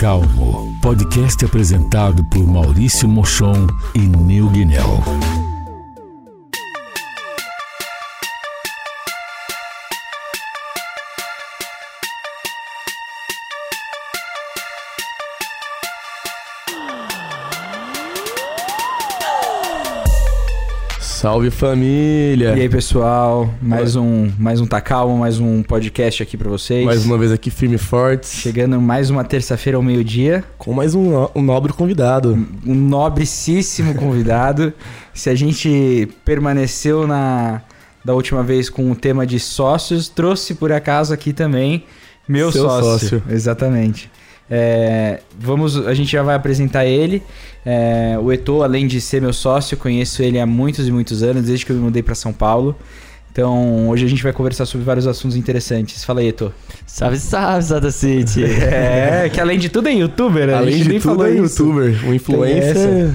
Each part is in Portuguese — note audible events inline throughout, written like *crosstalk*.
Calmo, podcast apresentado por Maurício Mochon e Nil Guinel. Salve família! E aí, pessoal? Mais um, mais um Tá Calmo, mais um podcast aqui pra vocês. Mais uma vez aqui, firme e fortes. Chegando mais uma terça-feira ao meio-dia. Com mais um, no- um nobre convidado. Um nobricíssimo convidado. Se a gente permaneceu na da última vez com o tema de sócios, trouxe por acaso aqui também meu Seu sócio. Exatamente. É, vamos, a gente já vai apresentar ele. É, o Eto, além de ser meu sócio, conheço ele há muitos e muitos anos, desde que eu me mudei para São Paulo. Então, hoje a gente vai conversar sobre vários assuntos interessantes. Fala aí, Eto. Salve, salve, Sada City! *laughs* É, que além de tudo é youtuber, né? Além de tudo, é isso. youtuber. Um influencer.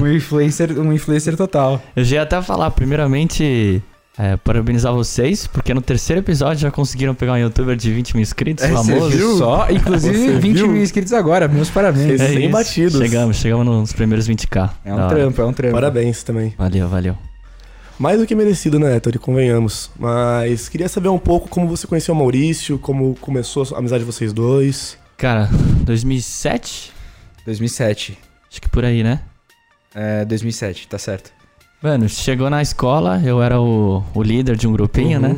Um influencer, um influencer total. Eu já ia até falar, primeiramente, é, parabenizar vocês, porque no terceiro episódio já conseguiram pegar um youtuber de 20 mil inscritos, É, famoso. viu só? *laughs* Inclusive, Você 20 viu? mil inscritos agora. Meus parabéns. É Sem batidos. Chegamos, chegamos nos primeiros 20k. É um hora. trampo, é um trampo. Parabéns também. Valeu, valeu. Mais do que merecido, né, Héctor? Convenhamos. Mas queria saber um pouco como você conheceu o Maurício, como começou a amizade de vocês dois. Cara, 2007? 2007. Acho que por aí, né? É, 2007, tá certo. Mano, chegou na escola, eu era o, o líder de um grupinho, Uhum. né?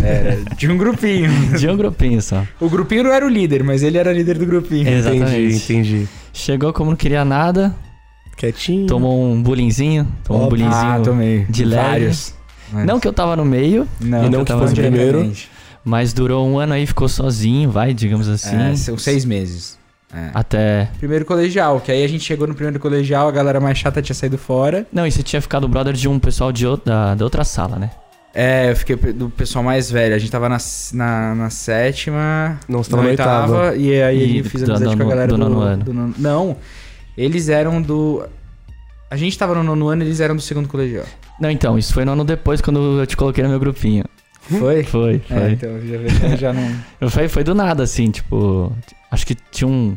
Era de um grupinho. *laughs* De um grupinho só. O grupinho não era o líder, mas ele era líder do grupinho. Exatamente. Entendi, entendi. Chegou como não queria nada, Quietinho. tomou um bullyingzinho, tomou um Óbvio. bullyingzinho. Ah, tomei. de leve. Vários. Não que eu tava no meio, não, E não eu que tava fosse primeiro. Mas durou um ano aí, ficou sozinho, vai, digamos assim. É, são seis meses. É. Até. Primeiro colegial, que aí a gente chegou no primeiro colegial, a galera mais chata tinha saído fora. Não, e você tinha ficado brother de um pessoal de outra, da, da outra sala, né? É, eu fiquei do pessoal mais velho. A gente tava na, na, na sétima. Não, você tava na oitava. E aí E eu fiz amizade do- com a galera do do, nono ano. do nono- Não, eles eram do. A gente tava no nono ano, eles eram do segundo colegial. Não, então, isso foi no ano depois quando eu te coloquei no meu grupinho. Foi? Foi, *laughs* foi. É, então já, já, já não. *laughs* Eu Foi, foi do nada, assim, tipo. Acho que tinha um,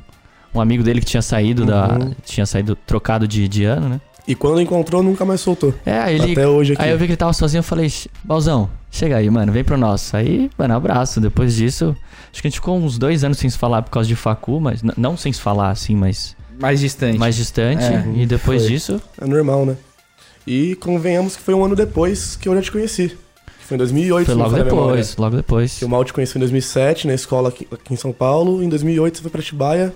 um amigo dele que tinha saído da. Uhum. Tinha saído trocado de, de ano, né? E quando encontrou, nunca mais soltou. É, aí ele. Até hoje aqui. Aí eu vi que ele tava sozinho, eu falei, Balzão, chega aí, mano, vem pro nosso. Aí, mano, abraço. Depois disso, acho que a gente ficou uns dois anos sem se falar por causa de facu, mas não sem se falar, assim, mas Mais distante. mais distante. É, e depois foi. disso, É normal, né? E convenhamos que foi um ano depois que eu já te conheci. Foi em 2008, foi logo depois, logo depois. Que o Mal te conheceu em 2007, na escola aqui, aqui em São Paulo. Em 2008 você foi pra Atibaia.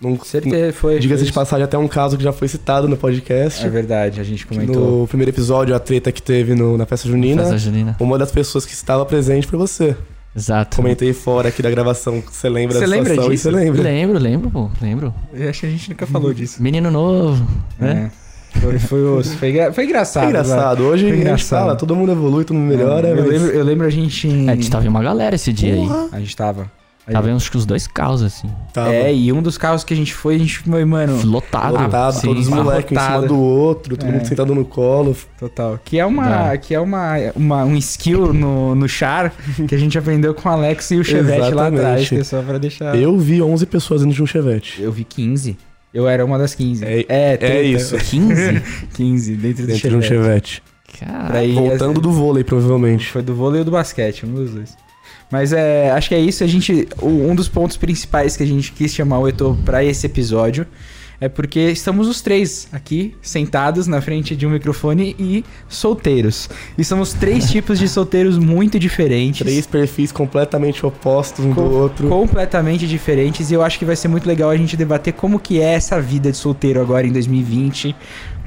Num, Certeza, foi. Diga-se de passagem, até um caso que já foi citado no podcast. É verdade, a gente comentou. no primeiro episódio, a treta que teve no- na festa junina. Festa junina. Uma das pessoas que estava presente foi você. Exato. Comentei fora aqui da gravação você lembra Você da lembra situação disso? você lembra. Lembro, lembro, pô, lembro. Eu acho que a gente nunca falou disso. Menino novo, né? É. Foi, foi, osso. foi, foi engraçado. É engraçado. Hoje Foi a gente engraçado. fala, todo mundo evolui, todo mundo melhora. eu, mas- lembro, eu lembro a gente. É, a gente tava em uma galera esse dia aí. Porra. A gente tava. Aí- Tava em uns, uns dois carros, assim. Tava É, e um dos carros que a gente foi, a gente foi, mano. Lotado. lotado, sim. todos os moleques em cima do outro, todo É. mundo sentado no colo. Total. Que é uma, que é uma, uma um skill no, no char que a gente aprendeu com o Alex e o Chevette lá Exatamente. atrás, que é só pra deixar. Eu vi 11 pessoas dentro de um Chevette. Eu vi 15. Eu era uma das 15. É- é, é isso. *laughs* 15? 15 dentro do Dentro de um Chevette. Chevette. Cara, Pra ir- Voltando do vôlei, provavelmente. Foi do vôlei ou do basquete, um dos dois. Mas é, acho que é isso. A gente, um dos pontos principais que a gente quis chamar o Eto pra esse episódio é porque estamos os três aqui sentados na frente de um microfone e solteiros. E somos três *laughs* tipos de solteiros muito diferentes. Três perfis completamente opostos um Co- do outro. completamente diferentes e eu acho que vai ser muito legal a gente debater como que é essa vida de solteiro agora em 2020,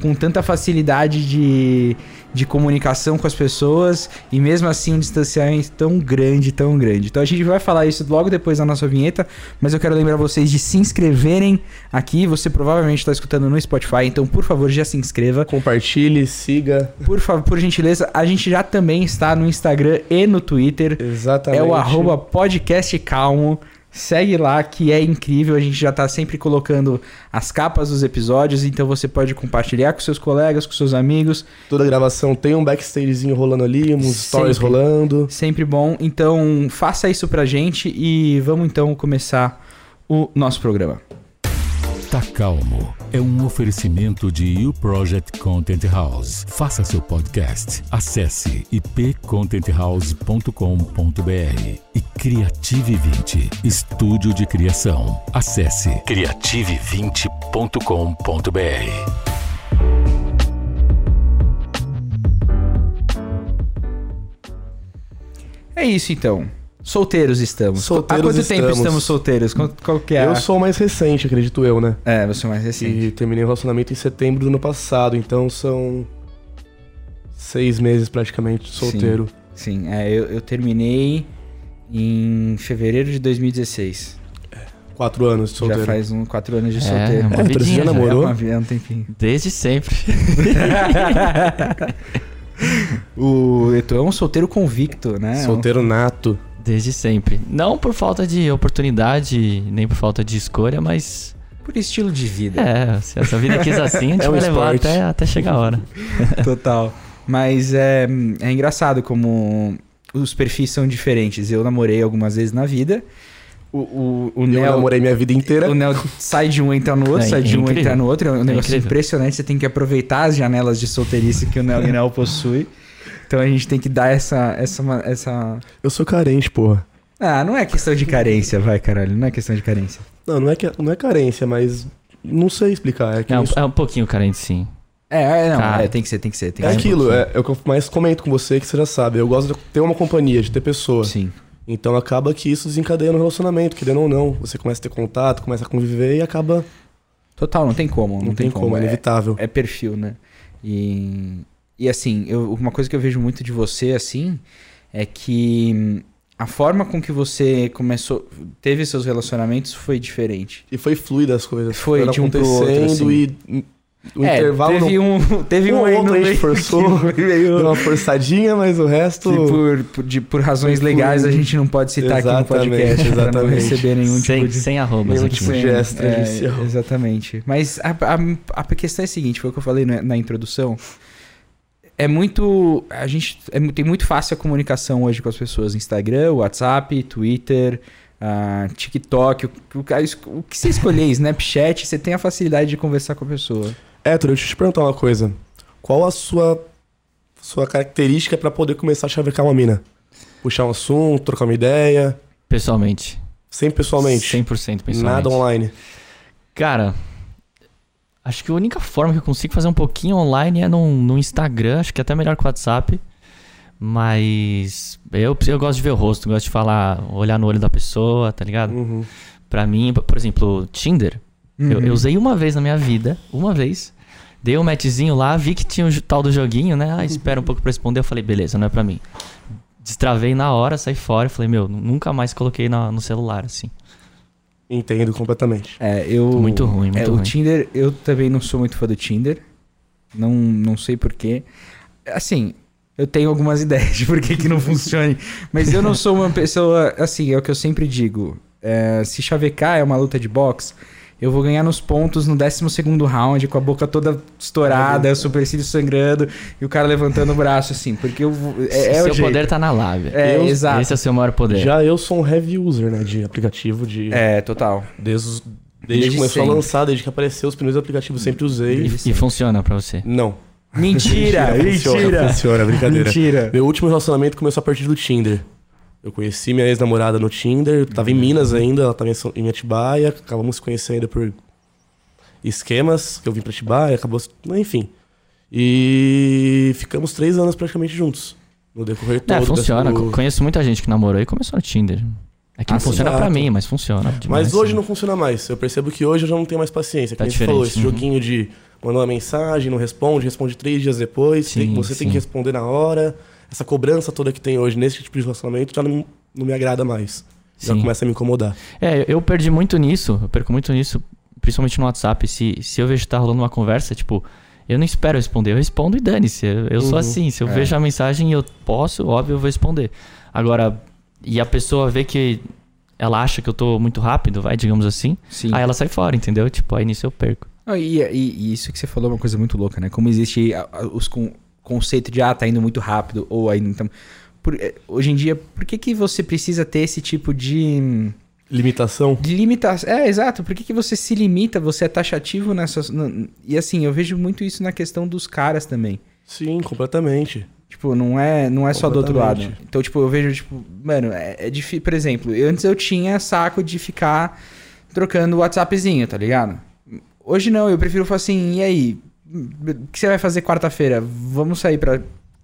com tanta facilidade de, de comunicação com as pessoas e mesmo assim um distanciamento tão grande, tão grande. Então a gente vai falar isso logo depois da nossa vinheta, mas eu quero lembrar vocês de se inscreverem aqui. Você provavelmente está escutando no Spotify, então por favor já se inscreva. Compartilhe, siga. Por favor, por gentileza, a gente já também está no Instagram e no Twitter. Exatamente. É o arroba podcast calmo. Segue lá que é incrível. A gente já tá sempre colocando as capas dos episódios, então você pode compartilhar com seus colegas, com seus amigos. Toda gravação tem um backstagezinho rolando ali, uns stories Sempre. rolando. Sempre bom. Então faça isso pra gente e vamos então começar o nosso programa. Está Calmo é um oferecimento de U Project Content House. Faça seu podcast. Acesse ipcontenthouse.com.br Criative 20, estúdio de criação. Acesse criative20.com.br. É isso então. Solteiros estamos. Solteiros Há quanto tempo estamos. estamos solteiros? Qual, qual que é? Eu sou o mais recente, acredito eu, né? É, você é mais recente. E terminei o relacionamento em setembro do ano passado, então são seis meses praticamente solteiro. Sim, é, eu, eu terminei em fevereiro de 2016. Quatro anos de solteiro. Já faz um, quatro anos de É, solteiro. uma É, você vidinha já já. namorou? É, uma, é um tempinho. Desde sempre. *laughs* o tu é um solteiro convicto, né? Solteiro nato. Desde sempre. Não por falta de oportunidade, nem por falta de escolha, mas. Por estilo de vida. É, se essa vida quis assim, a gente *laughs* É um vai levar esporte. até, até chegar a hora. Total. Mas é, é engraçado como os perfis são diferentes. Eu namorei algumas vezes na vida. O, o, o Eu Neo, namorei minha vida inteira. o Neo sai de um entra no outro, É, sai de um entra no outro. É um negócio incrível. impressionante. Você tem que aproveitar as janelas de solteirice que o Neo, o Neo possui. Então a gente tem que dar essa, essa, essa. Eu sou carente, porra. Ah, não é questão de carência, vai, caralho. Não é questão de carência. Não, não é, que, não é carência, mas não sei explicar. É, que É um, isso- é um pouquinho carente, sim. É, é não, Cara. é, tem que ser, tem que ser. Tem é que ser. aquilo, é, é o que eu mais comento com você, que você já sabe. Eu gosto de ter uma companhia, de ter pessoa. Sim. Então acaba que isso desencadeia no relacionamento, querendo ou não. Você começa a ter contato, começa a conviver e acaba. Total, não tem como. Não, tem como, é inevitável. É perfil, né? E, e assim, eu- uma coisa que eu vejo muito de você, assim, é que a forma com que você começou, teve seus relacionamentos foi diferente. E foi fluida as coisas. Foi Foram de um pro outro, acontecendo assim. e o é, intervalo teve não... um, *laughs* teve Um um, aí outro no a gente meio *laughs* forçou, meio- deu uma forçadinha, mas o resto. que por, por, de- por razões legais a gente não pode citar aqui no Exatamente, podcast pra não exatamente. receber nenhum sem, tipo de sem arrobas, nenhum tipo de gesto é, judicial. exatamente. Mas a, a, a questão é a seguinte, foi o que eu falei na, na introdução. É muito. A gente. É, tem muito fácil a comunicação hoje com as pessoas. Instagram, WhatsApp, Twitter, ah, TikTok. O, o, o que você escolher, Snapchat, você tem a facilidade de conversar com a pessoa. Héctor, deixa eu te perguntar uma coisa. Qual a sua, sua característica pra poder começar a chavecar uma mina? Puxar um assunto, trocar uma ideia? Pessoalmente. Sempre pessoalmente? 100% pessoalmente. Nada online. Cara, acho que a única forma que eu consigo fazer um pouquinho online é no, no Instagram, acho que é até melhor que o WhatsApp. Mas eu, eu gosto de ver o rosto, gosto de falar, olhar no olho da pessoa, tá ligado? Uhum. Pra mim, por exemplo, Tinder, Uhum. eu usei uma vez na minha vida, uma vez. Dei um matchzinho lá, vi que tinha o tal do joguinho, né? Ah, espera um pouco pra responder. Eu falei, beleza, não é pra mim. Destravei na hora, saí fora e falei, meu, nunca mais coloquei na- no celular, assim. Entendo completamente. É, eu. Muito ruim, muito é, O ruim. Tinder, eu também não sou muito fã do Tinder. Não, não sei porquê. Assim, eu tenho algumas *laughs* ideias de por que, que não funcione. Mas eu não sou uma pessoa. Assim, é o que eu sempre digo. É, se chavecar é uma luta de boxe, eu vou ganhar nos pontos no 12 round, com a boca toda estourada, o supercílio sangrando e o cara levantando o braço, assim. Porque eu. vou- É, é Seu o jeito. poder tá na lábia. É, Eu- exato. Esse é o seu maior poder. Já eu sou um heavy user, né? De aplicativo, de. É, total. Desde, desde, Desde que começou sempre. a lançar, desde que apareceu os primeiros aplicativos, sempre usei. E funciona pra você. Não. Mentira! *laughs* Funciona, mentira! funciona, brincadeira. Mentira! Meu último relacionamento começou a partir do Tinder. Eu conheci minha ex-namorada no Tinder, tava em Minas ainda, ela tava em Atibaia, acabamos se conhecendo por esquemas, que eu vim pra Atibaia, acabou. Enfim. E ficamos três anos praticamente juntos. No decorrer todo. É, funciona. do- Conheço muita gente que namorou e começou no Tinder. É que não Ah, funciona exato. pra mim, mas funciona. demais, Mas hoje sim. não funciona mais. Eu percebo que hoje eu já não tenho mais paciência. Tá Como você falou, esse uhum. joguinho de mandar uma mensagem, não responde, responde três dias depois, Sim, tem- você tem sim. que responder na hora. Essa cobrança toda que tem hoje nesse tipo de relacionamento já não, não me agrada mais. Já Sim. começa a me incomodar. É, eu perdi muito nisso. Eu perco muito nisso, principalmente no WhatsApp. Se, se eu vejo que tá rolando uma conversa, tipo, eu não espero responder, eu respondo e dane-se. Eu, eu sou Uhum. assim. Se eu É. vejo a mensagem e eu posso, óbvio, eu vou responder. Agora, e a pessoa vê que ela acha que eu tô muito rápido, vai, digamos assim, Sim. aí ela sai fora, entendeu? Tipo, aí nisso eu perco. Ah, E, e- e isso que você falou é uma coisa muito louca, né? Como existe a- a- os con conceito de ah, tá indo muito rápido, ou ainda. Então, por- eh, hoje em dia, por que, que você precisa ter esse tipo de Limitação? de limitação. É, exato. Por que, que você se limita? Você é taxativo nessas. no- E assim, eu vejo muito isso na questão dos caras também. Sim, completamente. Tipo, não é, não é só do outro lado. Então, tipo, eu vejo, tipo, mano, é, é difícil. Por exemplo, eu- antes eu tinha saco de ficar trocando WhatsAppzinho, tá ligado? Hoje não, eu prefiro falar assim, e aí? O que você vai fazer quarta-feira? Vamos sair pra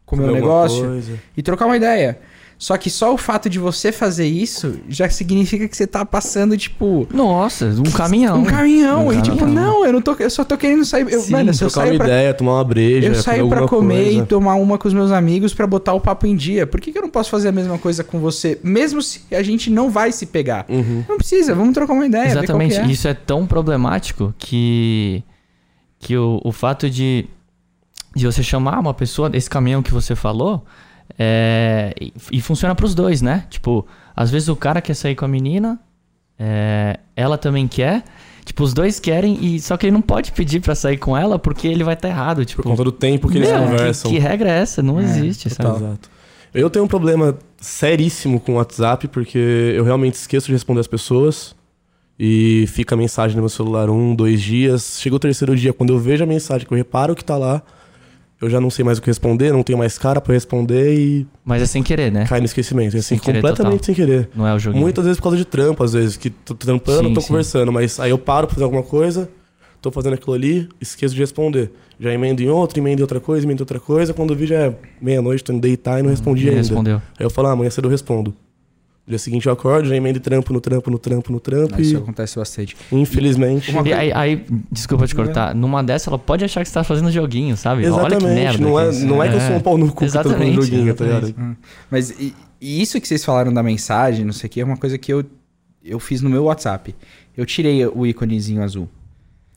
comer um negócio? coisa. e trocar uma ideia. Só que só o fato de você fazer isso já significa que você tá passando, tipo, Nossa, um caminhão. um caminhão. Um e tipo, caminhão. não, eu não tô. Eu só tô querendo sair. Eu, Sim, mano, se eu Trocar uma saio pra, ideia, tomar uma breja. eu comer saio pra comer coisa. e tomar uma com os meus amigos pra botar o papo em dia. Por que, que eu não posso fazer a mesma coisa com você? Mesmo se a gente não vai se pegar. Uhum. Não precisa, vamos trocar uma ideia. ver qual que Exatamente. é. Isso é tão problemático que, que o, o fato de, de você chamar uma pessoa desse caminhão que você falou é, e, e funciona pros dois, né? Tipo, às vezes o cara quer sair com a menina, é, ela também quer. Tipo, os dois querem, e só que ele não pode pedir pra sair com ela porque ele vai estar errado. Tipo, Por conta do tempo que eles meu, conversam. Que, que regra é essa? Não existe, sabe? Exato. Eu tenho um problema seríssimo com o WhatsApp, porque eu realmente esqueço de responder as pessoas. E fica a mensagem no meu celular um, dois dias. Chega o terceiro dia, quando eu vejo a mensagem, que eu reparo que tá lá, eu já não sei mais o que responder, não tenho mais cara pra responder e Mas é sem querer, né? cai no esquecimento. E, assim, Sem querer completamente total. sem querer. Não é o joguinho. Muitas vezes por causa de trampo, às vezes, que tô trampando, Sim, tô sim. conversando, mas aí eu paro pra fazer alguma coisa, tô fazendo aquilo ali, esqueço de responder. Já emendo em outra, emendo em outra coisa, emendo em outra coisa, quando eu vi já é meia-noite, tô indo deitar e não respondi Ele ainda. respondeu. Aí eu falo, ah, amanhã cedo eu respondo. No dia seguinte eu acordo, já emendo em trampo no trampo, no trampo, no trampo, Isso e acontece bastante. infelizmente. E coisa- aí, aí, desculpa te cortar, numa dessa ela pode achar que você tá fazendo joguinho, sabe? Olha que Exatamente, merda. não, é, que isso não é que eu sou um pau no cu que eu tô com Exatamente, joguinho, tá exatamente. ligado? Hum. Mas e, e isso que vocês falaram da mensagem, não sei o que, é uma coisa que eu, eu fiz no meu WhatsApp. Eu tirei o íconezinho azul.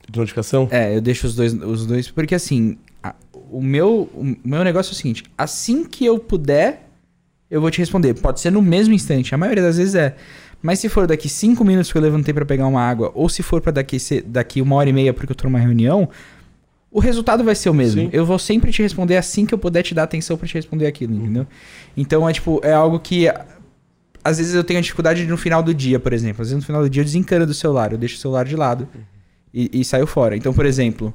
De notificação? É, eu deixo os dois, os dois porque assim, a- o, meu, o meu negócio é o seguinte: assim que eu puder, eu vou te responder. Pode ser no mesmo instante, a maioria das vezes é. Mas se for daqui cinco minutos que eu levantei pra pegar uma água, ou se for pra daqui, daqui uma hora e meia porque eu tô numa reunião, o resultado vai ser o mesmo. Sim. Eu vou sempre te responder assim que eu puder te dar atenção pra te responder aquilo, entendeu? Então é tipo, é algo que às vezes eu tenho dificuldade no final do dia, por exemplo. Às vezes no final do dia eu desencano do celular, eu deixo o celular de lado e, e saio fora. Então, por exemplo,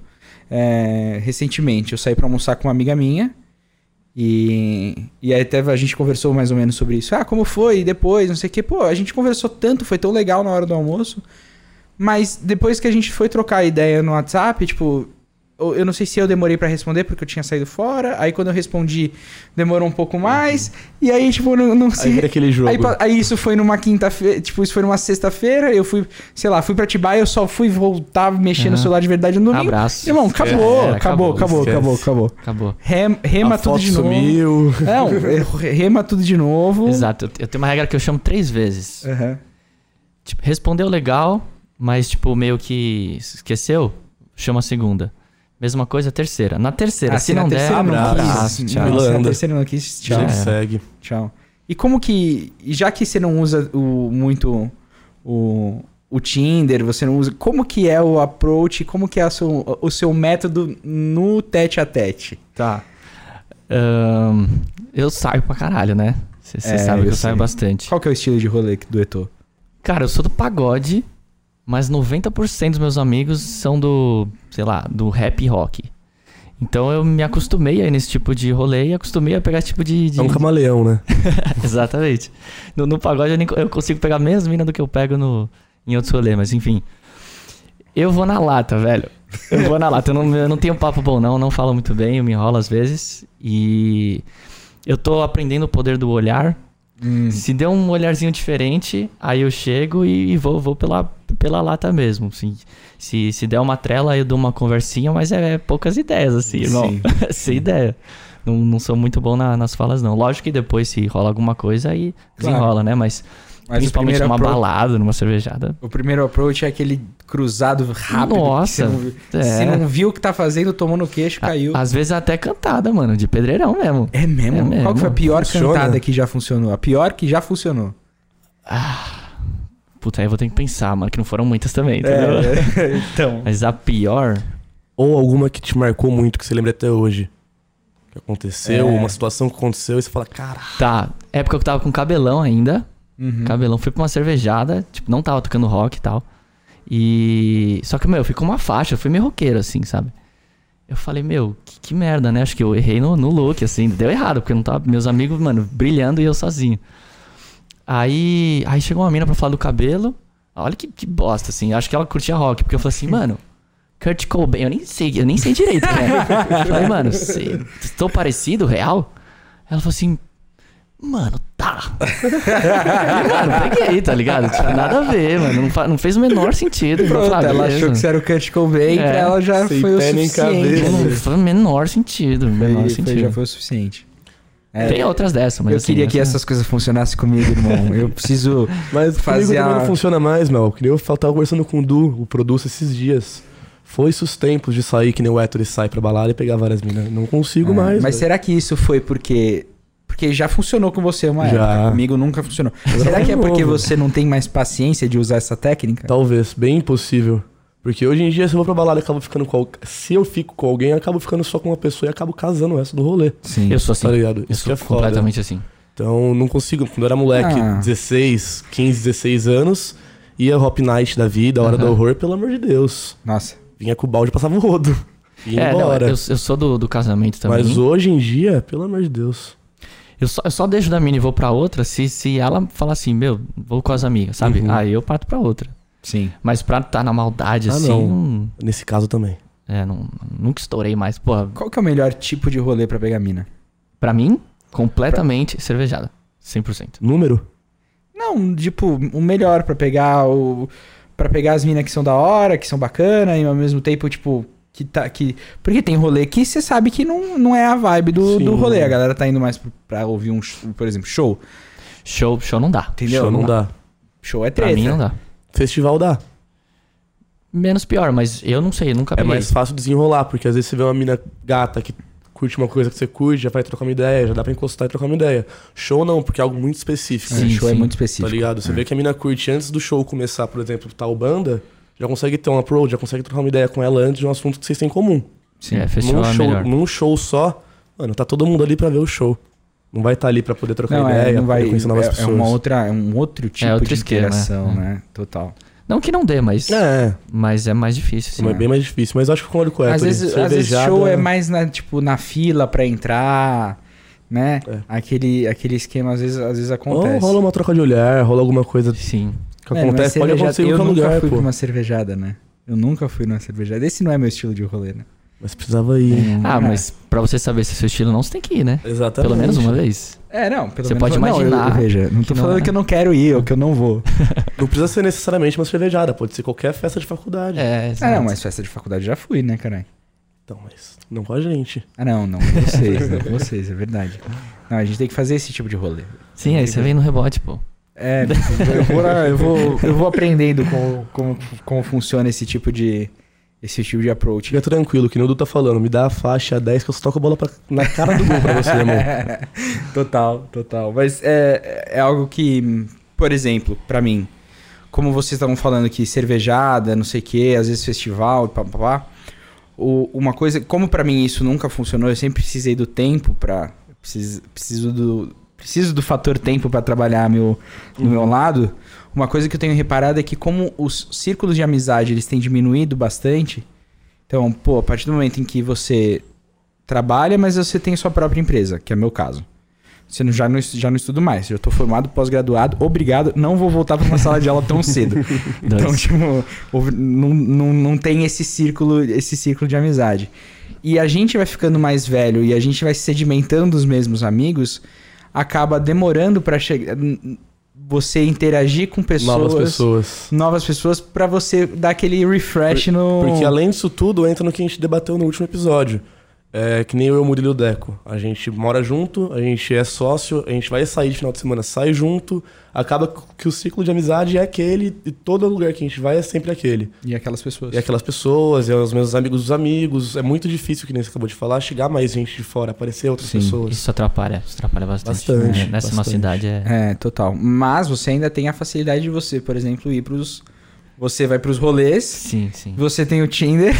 é, recentemente eu saí pra almoçar com uma amiga minha e, e aí até a gente conversou mais ou menos sobre isso. Ah, como foi? E depois, não sei o que. Pô, a gente conversou tanto, foi tão legal na hora do almoço. Mas depois que a gente foi trocar a ideia no WhatsApp, tipo, eu não sei se eu demorei pra responder porque eu tinha saído fora. Aí quando eu respondi, demorou um pouco mais. E aí, tipo, não, não Aí se. vira aquele jogo. Aí, aí isso foi numa quinta-feira, tipo, isso foi numa sexta-feira, eu fui, sei lá, fui pra Tibaia, eu só fui voltar mexer no Aham. celular de verdade no domingo. Abraço. Irmão, acabou, É, acabou, acabou, acabou, acabou, acabou. Acabou. Rem- Rema a tudo de novo. sumiu. Não, é, rema tudo de novo. Exato. Eu- tenho uma regra que eu chamo três vezes. Aham. Tipo, respondeu legal, mas, tipo, meio que esqueceu, chama a segunda. Mesma coisa, terceira. Na terceira, Ah, se na não der, terceira não abraço, quis. tchau. Não, se na terceira não quis, tchau. Era. segue. Tchau. E como que, já que você não usa o, muito o, o Tinder, você não usa, como que é o approach, como que é a seu- o seu método no tete a tete? Tá. Ahn, eu saio pra caralho, né? Você É, sabe que eu eu saio sei. bastante. Qual que é o estilo de rolê do Eto'o? Cara, eu sou do pagode, mas 90% dos meus amigos são do, sei lá, do rap e rock. Então eu me acostumei aí nesse tipo de rolê e acostumei a pegar esse tipo de. de- É um camaleão, né? *laughs* Exatamente. No, no pagode eu, nem, eu consigo pegar menos mina do que eu pego no, em outros rolês, mas enfim. Eu vou na lata, velho. Eu vou na lata. Eu não, eu não tenho papo bom, não. Não falo muito bem, eu me enrolo às vezes. E eu tô aprendendo o poder do olhar. Se der um olharzinho diferente, aí eu chego e, e vou, vou pela, pela lata mesmo. Assim. Se, se der uma trela, aí eu dou uma conversinha, mas é, poucas ideias, assim, irmão. Sim. *laughs* Sem ideia. Não, não sou muito bom na- nas falas, não. Lógico que depois, se rola alguma coisa, aí Claro. desenrola, né? Mas, Mas principalmente numa approach, balada, numa cervejada. o primeiro approach é aquele cruzado rápido. que Nossa, você não viu- é. Se não viu o que tá fazendo, tomou no queixo, A- caiu. Às vezes até cantada, mano, de pedreirão mesmo. É mesmo? É mesmo. Qual que foi a pior Funciona? cantada que já funcionou? A pior que já funcionou. Puta, aí eu vou ter que pensar, mano, que não foram muitas também, entendeu? É, *laughs* então. Mas a pior. Ou alguma que te marcou muito, que você lembra até hoje. Que aconteceu, É. uma situação que aconteceu e você fala, cara. Tá, época que eu tava com cabelão ainda. Uhum. Cabelão. Fui pra uma cervejada, tipo, não tava tocando rock e tal. E. Só que, meu, eu fui com uma faixa, eu fui meio roqueiro, assim, sabe? Eu falei, meu, que, que merda, né? Acho que eu errei no, no look, assim. Deu errado, porque não tava. Meus amigos, mano, brilhando e eu sozinho. Aí. Aí chegou uma mina pra falar do cabelo. Olha que, que bosta, assim. Acho que ela curtia rock, porque eu falei assim, mano. Kurt Cobain, eu nem sei, eu nem sei direito, né? Eu falei, mano, estou parecido, real? Ela falou assim, mano, tá. mano, peguei, tá ligado? Tipo, nada a ver, mano. Não, fa- não fez o menor sentido. Pronto, falei, ah, ela beleza. achou que você era o Kurt Cobain, É. ela já foi o suficiente. Não faz o menor sentido. Menor Foi- foi- sentido. já foi o suficiente. É, Tem outras dessas, mas eu assim, queria que essa- essas coisas funcionassem comigo, irmão. Eu preciso. *laughs* Mas Fazer a- não funciona mais, Mel. Nem eu tava conversando com o Du, o Produce, esses dias. Foi-se os tempos de sair que nem o Héctor sai pra balada e pegar várias minas. Não consigo É, mais. Mas velho. será que isso foi porque. Porque já funcionou com você uma Já. época. Comigo nunca funcionou. Agora será que é novo. porque você não tem mais paciência de usar essa técnica? Talvez, bem impossível. Porque hoje em dia, se eu vou pra balada e acabo ficando com alguém. Se eu fico com alguém, eu acabo ficando só com uma pessoa e acabo casando o resto do rolê. Sim. Eu sou assim. Tá ligado? Eu Isso sou é foda. completamente assim. Então, não consigo. Quando eu era moleque, Ah. 16, 15, 16 anos, ia Hop Night da vida, Hora do. Horror, pelo amor de Deus. Nossa. Vinha com o balde e passava o rodo. E *laughs* ia É, não, embora. eu, eu sou do, do casamento também. Mas hoje em dia, pelo amor de Deus. Eu só, eu só deixo da mina e vou pra outra se, se ela falar assim, meu, vou com as amigas, sabe? Uhum. Aí eu parto pra outra. Sim. Mas pra estar na maldade Ah, assim, não. não- Nesse caso também. é, não, nunca estourei mais. Porra, Qual que é o melhor tipo de rolê pra pegar mina? pra mim, completamente cervejada. 100%. Número? Não, tipo, o melhor pra pegar o. para pegar as minas que são da hora, que são bacana, e ao mesmo tempo, tipo, que tá. Que... Porque tem rolê que você sabe que não, não é a vibe do, Sim. do rolê. A galera tá indo mais pra ouvir um, por exemplo, show. Show, show não dá. Entendeu? Show não dá. Show é Pra treta. mim não dá. Festival dá. Menos pior, mas eu não sei, nunca É peguei. mais fácil desenrolar, porque às vezes você vê uma mina gata que curte uma coisa que você curte, já vai trocar uma ideia, já dá pra encostar e trocar uma ideia. Show não, porque é algo muito específico. É, Sim, show é muito Tá específico. ligado? Você vê que a mina curte antes do show começar, por exemplo, tal banda, já consegue ter um approach, já consegue trocar uma ideia com ela antes de um assunto que vocês têm em comum. Sim. É, festival num, é show, melhor. num show só, mano, tá todo mundo ali pra ver o show. Não vai estar ali pra poder trocar Não, ideia, é, não vai, conhecer novas é, é pessoas. uma outra, é um outro tipo outro de esquema, interação, é. né? Total. Não que não dê, mas É, mas é mais difícil, assim. é bem mais difícil, mas eu acho que eu com o Às vezes, às vezes show é mais na, tipo, na fila pra entrar, né? É. Aquele, aquele esquema às vezes, às vezes Ou acontece. rola uma troca de olhar, rola alguma coisa Sim. que É, acontece, pode acontecer em Eu qualquer nunca lugar, fui pô. pra uma cervejada, né? Eu nunca fui numa cervejada. Esse não é meu estilo de rolê, né? Mas precisava ir. Ah, É. mas pra você saber se é seu estilo não, você tem que ir, né? Exatamente. Pelo menos uma vez. É, não, pelo Você menos pode não, imaginar eu- veja, não tô que não falando é. que eu não quero ir ou que eu não vou. *laughs* Não precisa ser necessariamente uma cervejada, pode ser qualquer festa de faculdade. É, Ah, exato. não, mas festa de faculdade já fui, né, caralho? Então, mas não com a gente. Ah, não, não com vocês, não com vocês, é verdade. Não, a gente tem que fazer esse tipo de rolê. Sim, aí você vem no rebote, pô. É, eu vou, eu vou, eu vou aprendendo como, como, como funciona esse tipo de esse tipo de approach. Fica tranquilo, que nem o Du tá falando. Me dá a faixa 10 que eu só toco a bola pra- na cara do gol pra você, *laughs* irmão. total, total. Mas é, é algo que, por exemplo, pra mim, como vocês estavam falando aqui, cervejada, não sei o que, às vezes festival, pá, pá, pá, o- uma coisa, como pra mim isso nunca funcionou, eu sempre precisei do tempo pra. Preciso, preciso do. Preciso do fator tempo pra trabalhar meu, no meu lado. Uma coisa que eu tenho reparado é que como os círculos de amizade eles têm diminuído bastante. Então, pô, a partir do momento em que você trabalha, mas você tem sua própria empresa, que é o meu caso. Você não, já, não, já não estudo mais. Já tô formado, pós-graduado, obrigado. Não vou voltar para uma sala de aula tão cedo. *laughs* então, tipo, não, não, não tem esse círculo, esse círculo de amizade. E a gente vai ficando mais velho e a gente vai sedimentando os mesmos amigos, acaba demorando para chegar. Você interagir com pessoas. Novas pessoas. Novas pessoas para você dar aquele refresh no. Porque além disso tudo, entra no que a gente debateu no último episódio. É que nem eu e o Murilo Deco. A gente mora junto, a gente é sócio, a gente vai sair de final de semana, sai junto. Acaba que o ciclo de amizade é aquele, e todo lugar que a gente vai é sempre aquele. E aquelas pessoas. E aquelas pessoas, e os meus amigos dos amigos. É muito difícil, que nem você acabou de falar, chegar mais gente de fora, aparecer outras Sim, pessoas. Isso atrapalha, isso atrapalha bastante. Bastante, É, nessa nossa bastante. idade é. É, total. Mas você ainda tem a facilidade de você, por exemplo, ir pros. Você vai pros rolês, Sim, sim. você tem o Tinder.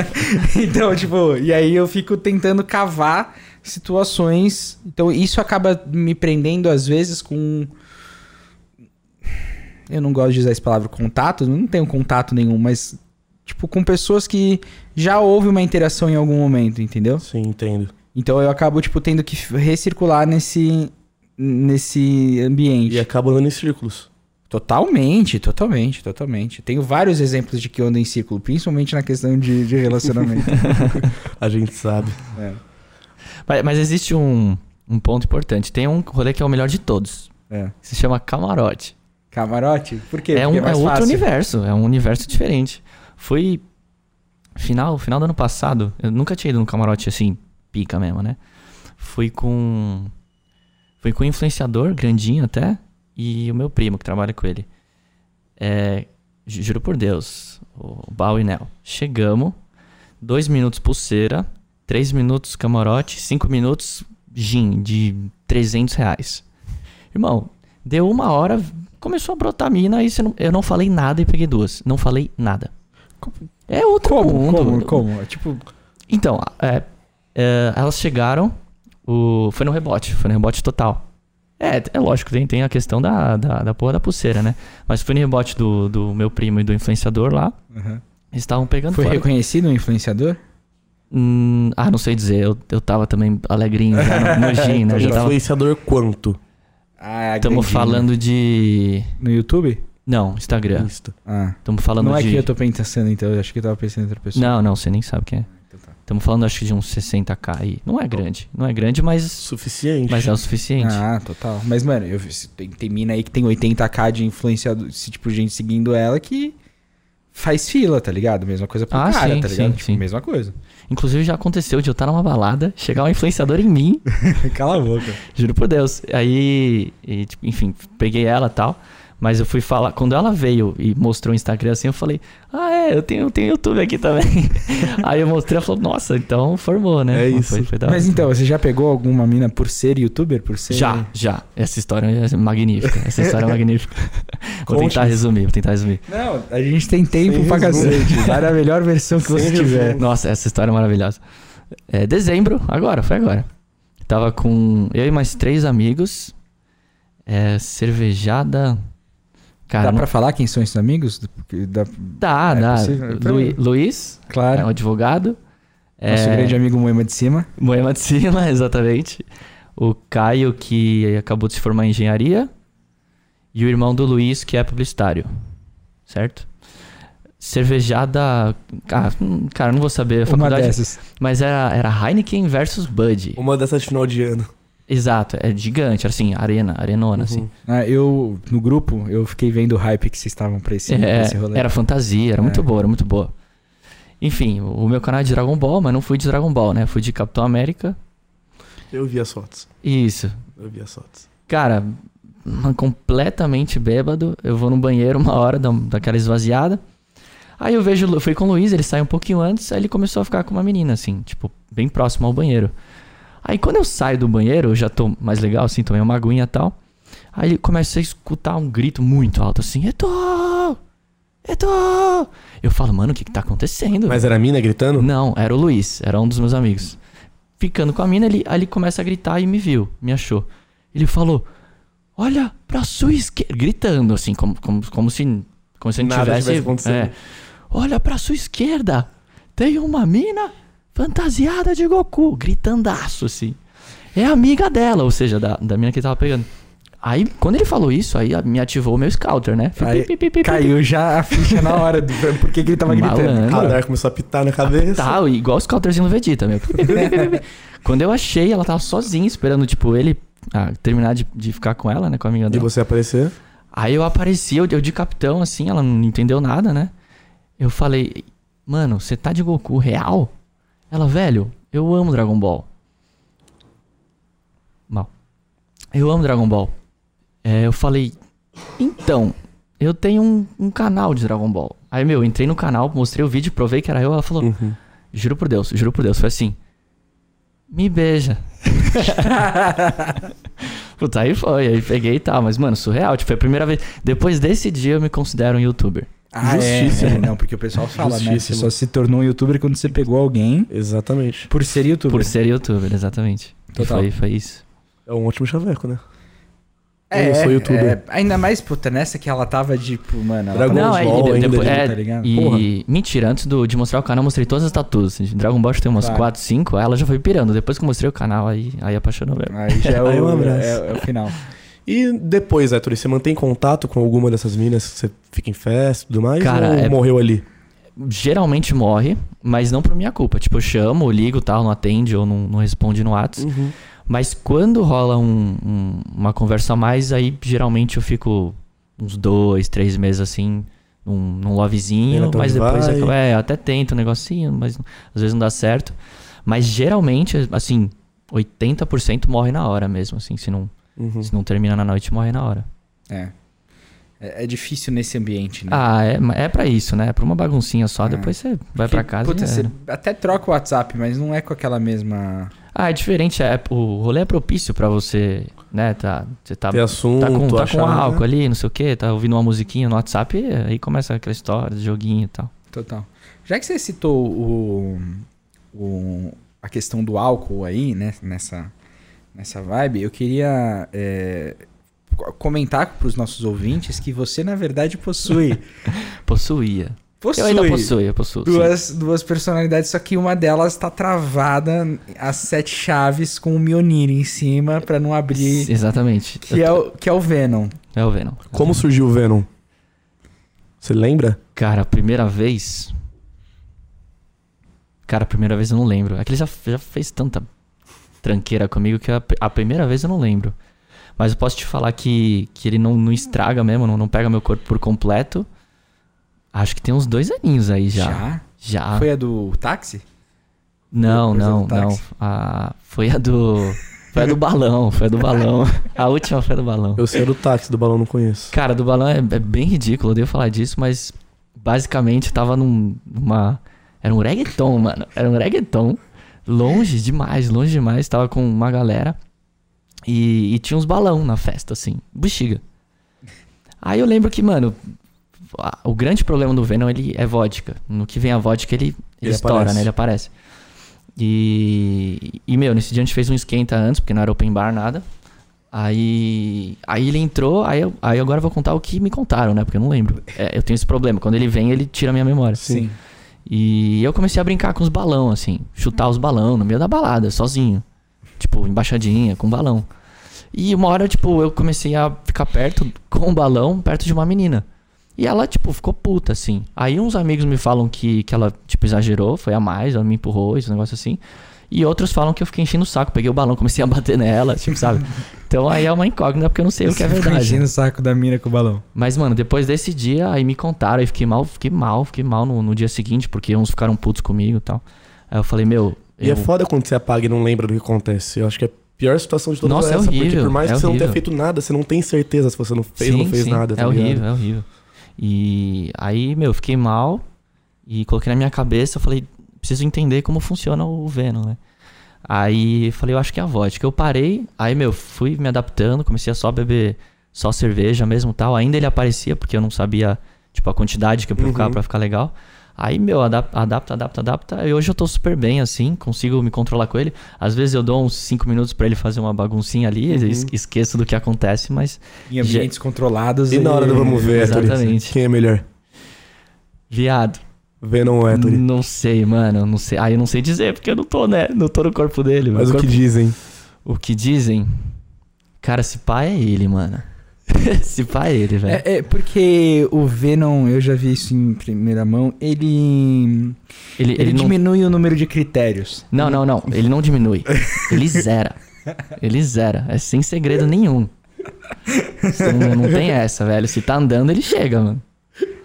*laughs* então, tipo, e aí eu fico tentando cavar situações. Então, isso acaba me prendendo, às vezes, com Eu não gosto de usar essa palavra contato, não tenho contato nenhum, mas. Tipo, com pessoas que já houve uma interação em algum momento, entendeu? Sim, entendo. Então eu acabo, tipo, tendo que recircular nesse. nesse ambiente. E acaba andando em círculos. Totalmente, totalmente, totalmente. Tenho vários exemplos de que eu ando em círculo, principalmente na questão de, de relacionamento. *laughs* A gente sabe. É. Mas, mas existe um, um ponto importante. Tem um rolê que é o melhor de todos. É. Que se chama camarote. Camarote? Por quê? É, um, é mais outro fácil. universo, é um universo diferente. Foi final, final do ano passado, eu nunca tinha ido num camarote assim, pica mesmo, né? Fui com fui com um influenciador grandinho até e o meu primo que trabalha com ele. É, ju- juro por Deus, o Bau e Nel. Chegamos, dois minutos pulseira, três minutos camarote, cinco minutos gin de 300 reais. Irmão, deu uma hora, começou a brotar mina, aí não- eu não falei nada e peguei duas. Não falei nada. É outro Como? mundo. Como? Como? Tipo, Então, é, é, elas chegaram, o, foi no rebote, foi no rebote total. É, é lógico, tem, tem a questão da, da, da porra da pulseira, né? Mas foi no rebote do, do meu primo e do influenciador lá. Uhum. Eles estavam pegando foi fora. reconhecido um influenciador? Hum, ah, não sei dizer, eu, eu tava também alegrinho já no, no gin, né? Já tava, Influenciador quanto? Ah, estamos grandinho. falando de... No YouTube? Não, Instagram. Insta. Ah. Estamos falando Não é de... que eu tô pensando, então. Eu acho que eu tava pensando em outra pessoa. Não, não, você nem sabe quem é. Então tá. Estamos falando, acho que de uns 60k aí. Não é grande, não é grande, mas, Suficiente. mas é o suficiente. Ah, total. Mas, mano, eu, tem, tem mina aí que tem 80k de influenciador, se, tipo, gente seguindo ela que faz fila, tá ligado? Mesma coisa pro Ah, cara, sim, tá ligado? sim, tipo, sim. mesma coisa. Inclusive já aconteceu de eu estar numa balada, chegar um influenciador em mim, *laughs* Cala a boca. juro por Deus. Aí, e, tipo, enfim, peguei ela e tal. Mas eu fui falar, quando ela veio e mostrou o Instagram assim, eu falei, ah, é, eu tenho, eu tenho YouTube aqui também. *laughs* Aí eu mostrei, ela falou, nossa, então formou, né? É Mas isso. Foi, foi da hora. Mas então, você já pegou alguma mina por ser youtuber? Por ser. Já, já. Essa história é magnífica. Essa história é magnífica. *laughs* Vou tentar resumir, vou tentar resumir. Não, a gente tem tempo Sem pra cacete. Vai na melhor versão que Sem você resumo. tiver. Nossa, essa história é maravilhosa. É dezembro, agora, foi agora. Tava com eu e mais três amigos. É, cervejada. Cara, Dá não- pra falar quem são esses amigos? Dá, dá, é dá. Lu- Luiz, é um claro. advogado. Nosso É, grande amigo Moema de cima. Moema de cima, *laughs* exatamente. O Caio, que acabou de se formar em engenharia. E o irmão do Luiz, que é publicitário. Certo? Cervejada. Ah, hum, cara, não vou saber a Uma faculdade. dessas. Mas era, era Heineken versus Bud. Uma dessas de final de ano. Exato, é gigante, era assim, arena, arenona, assim. Uhum. Ah, eu, no grupo, eu fiquei vendo o hype que vocês estavam pra esse, pra É, esse rolê. era fantasia, era É. muito boa, era muito boa. Enfim, o meu canal é de Dragon Ball, mas não fui de Dragon Ball, né? Fui de Capitão América. Eu vi as fotos. Isso. Eu vi as fotos. Cara, completamente bêbado. Eu vou no banheiro uma hora, dá- daquela esvaziada. Aí eu vejo, eu fui com o Luiz, ele saiu um pouquinho antes, aí ele começou a ficar com uma menina, assim, tipo, bem próximo ao banheiro. Aí quando eu saio do banheiro, eu já tô mais legal, assim, tomei uma aguinha e tal. Aí ele começa a escutar um grito muito alto, assim, Eto! Eto! Eu falo, mano, o que que tá acontecendo? Mas era a mina gritando? Não, era o Luiz, era um dos meus amigos. Ficando com a mina, ele, aí ele começa a gritar e me viu, me achou. Ele falou: Olha pra sua esquerda. Gritando, assim, como, como, como se. Como se não Nada tivesse. tivesse é, Olha pra sua esquerda. Tem uma mina fantasiada de Goku. Gritandaço, assim. É amiga dela, ou seja, da, da mina que ele tava pegando. Aí, quando ele falou isso, aí me ativou o meu scouter, né? Aí pi, pi, pi. Caiu já a ficha na hora do por que que ele tava gritando. O começou a pitar na cabeça. Tá, igual os counterzinhos do Vegeta, meu. Quando eu achei, ela tava sozinha, esperando, tipo, ele ah, terminar de, de ficar com ela, né? Com a amiga E dela. você aparecer? Aí eu apareci, eu, eu de capitão, assim, ela não entendeu nada, né? Eu falei, mano, você tá de Goku real? Ela, velho, eu amo Dragon Ball. Mal. Eu amo Dragon Ball. É, eu falei, então, eu tenho um, um canal de Dragon Ball. Aí, meu, eu entrei no canal, mostrei o vídeo, provei que era eu, ela falou, Uhum. Juro por Deus, juro por Deus, foi assim. Me beija. *laughs* Puta, aí foi, aí peguei e tal, mas, mano, surreal. Tipo, foi a primeira vez. Depois desse dia eu me considero um youtuber. Ah, é, Justíssimo. é, não, porque o pessoal fala, né? Você só se tornou um youtuber quando você pegou alguém Exatamente. por ser youtuber. Por ser youtuber, exatamente. E Total. foi, foi isso. É um ótimo chaveco, né? Eu sou youtuber. é, ainda mais, puta, nessa que ela tava, tipo, mano... Ela Dragon tava- Não, é, Ball e de- ainda, depois, é, tá ligado? e Porra. mentira, antes do- de mostrar o canal, eu mostrei todas as tatuas. De Dragon Ball tem umas Claro. 4, 5, ela já foi pirando. Depois que eu mostrei o canal, aí, aí apaixonou mesmo. Aí já é o, *laughs* Aí um abraço. é, é o final. E depois, Héctor, você mantém contato com alguma dessas minas? Você fica em festa e tudo mais? Cara, ou é- morreu ali? Geralmente morre, mas não por minha culpa. Tipo, eu chamo, ligo tal, não atende ou não, não responde no WhatsApp. Uhum. Mas quando rola um- um- uma conversa a mais, aí geralmente eu fico uns dois, três meses assim, num, num lovezinho, mas depois é, eu até tento um negocinho, mas às vezes não dá certo. Mas geralmente, assim, 80% morre na hora mesmo, assim, se não, Uhum. se não termina na noite, morre na hora. É. É, é difícil nesse ambiente, né? Ah, é, é pra isso, né? É pra uma baguncinha só, Ah. depois você vai pra casa puta, e você até troca o WhatsApp, mas não é com aquela mesma... Ah, é diferente, é, o rolê é propício pra você, né, tá, você tá Ter assunto, tá com, tá achar... com álcool ali, não sei o que, tá ouvindo uma musiquinha no WhatsApp, e aí começa aquela história, joguinho e tal. Total. Já que você citou o, o- a questão do álcool aí, né, nessa, nessa vibe, eu queria é, co- comentar para os nossos ouvintes que você, na verdade, possui. *laughs* Possuía. possui Eu ainda possuo, eu possuo. sim. duas, duas personalidades, só que uma delas está travada às sete chaves com o Mionir em cima para não abrir. Exatamente. Que é, o, que é o Venom. É o Venom. Como surgiu o Venom? Você lembra? Cara, a primeira vez. Cara, a primeira vez eu não lembro. É que ele já, já fez tanta tranqueira comigo que a, a primeira vez eu não lembro. Mas eu posso te falar que, que ele não, não estraga mesmo, não, não pega meu corpo por completo. Acho que tem uns dois aninhos aí já. Já. Foi a do táxi? Não, não, do não. táxi. A, foi a do. Foi a do balão, foi a do balão. *laughs* A última foi a do balão. Eu sei a do táxi, do balão não conheço. Cara, do balão é, é bem ridículo, eu devo falar disso, mas basicamente tava num, numa. Era um reggaeton, mano. Era um reggaeton. Longe demais, longe demais. Tava com uma galera. E, e tinha uns balão na festa, assim. Bexiga. Aí eu lembro que, mano, o grande problema do Venom ele é vodka. No que vem a vodka, ele, ele, Ele estoura, aparece. né? Ele aparece. E, e, meu, nesse dia a gente fez um esquenta antes, porque não era open bar, nada. Aí, aí ele entrou, aí, eu, aí agora eu vou contar o que me contaram, né? Porque eu não lembro. É, eu tenho esse problema. Quando ele vem, ele tira a minha memória. Sim. E eu comecei a brincar com os balão, assim. Chutar os balão no meio da balada, sozinho. Tipo, embaixadinha, com balão. E uma hora, tipo, eu comecei a ficar perto com o balão, perto de uma menina. E ela, tipo, ficou puta, assim. Aí uns amigos me falam que, que ela, tipo, exagerou, foi a mais, ela me empurrou, esse negócio assim. E outros falam que eu fiquei enchendo o saco, peguei o balão, comecei a bater nela, tipo, sabe? *laughs* Então aí é uma incógnita, porque eu não sei o que é Você verdade. enchendo o saco da mina com o balão. Mas, mano, depois desse dia, aí me contaram, aí fiquei mal, fiquei mal, fiquei mal no, no dia seguinte, porque uns ficaram putos comigo e tal. Aí eu falei, meu. E é eu- foda quando você apaga e não lembra do que acontece. Eu acho que é a pior situação de todas Nossa, é essa, porque horrível, por mais é que você não tenha feito nada, você não tem certeza se você não fez ou não fez nada. É tá ligado? horrível, é horrível. E aí, meu, fiquei mal e coloquei na minha cabeça, eu falei, preciso entender como funciona o Venom, né? Aí falei, eu acho que é a vodka. Eu parei, aí, meu, fui me adaptando, comecei a só beber só cerveja mesmo e tal. Ainda ele aparecia, porque eu não sabia, tipo, a quantidade que eu precisava Uhum. pra ficar legal. Aí, meu, adapta, adapta, adapta, adapta. E hoje eu tô super bem, assim, consigo me controlar com ele. Às vezes eu dou uns 5 minutos pra ele fazer uma baguncinha ali, Uhum. es- esqueço do que acontece, mas Em ambientes controlados. E na hora do vamos ver, Exatamente. quem é melhor? viado. Venom Héctor? Não sei, mano. Não sei. Aí eu não sei dizer, porque eu não tô, né? Não tô no corpo dele. Mas meu o que corpo- dizem? o que dizem? Cara, esse pai é ele, mano. *laughs* esse pai é ele, velho. É, é porque o Venom, eu já vi isso em primeira mão, ele. ele Ele, ele não, diminui o número de critérios. não, não, não. Ele não diminui. Ele zera. Ele zera. É sem segredo nenhum. Não, não tem essa, velho. Se tá andando, ele chega, mano.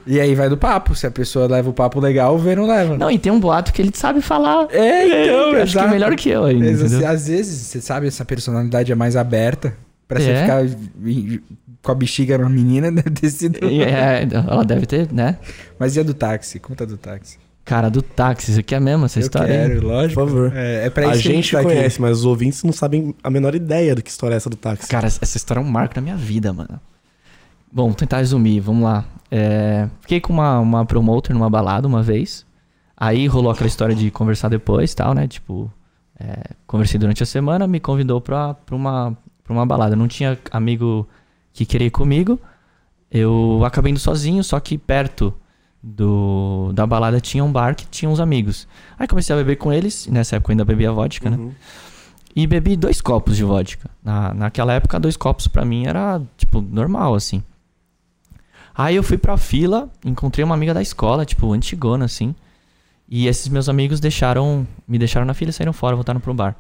E aí vai do papo. Se a pessoa leva o papo legal, o Venom leva. Não, e tem um boato que ele sabe falar. É, então, acho que é melhor que eu ainda. Às vezes, entendeu? às vezes, você sabe, essa personalidade é mais aberta. Pra você É. ficar e- com a bexiga na menina, *laughs* deve ter sido. É, ela deve ter, né? Mas e a do táxi? Conta do táxi. Cara, do táxi, isso aqui é mesmo, essa eu história. quero, lógico. Por favor. É, é pra A isso que gente tá aqui. conhece, mas os ouvintes não sabem a menor ideia do que história é essa do táxi. Cara, essa história é um marco na minha vida, mano. Bom, tentar resumir, vamos lá. É, fiquei com uma, uma promoter numa balada uma vez. Aí rolou aquela história de conversar depois tal, né? Tipo, é, conversei durante a semana, me convidou pra, pra, uma, pra uma balada. Não tinha amigo que queria ir comigo. Eu acabei indo sozinho, só que perto do, da balada tinha um bar que tinha uns amigos. Aí comecei a beber com eles, e nessa época eu ainda bebia vodka, né? Uhum. E bebi dois copos de vodka. Na, naquela época, dois copos pra mim era, tipo, normal, assim. Aí eu fui pra fila, encontrei uma amiga da escola, tipo, antigona, assim. E esses meus amigos deixaram, me deixaram na fila e saíram fora, voltaram pro bar.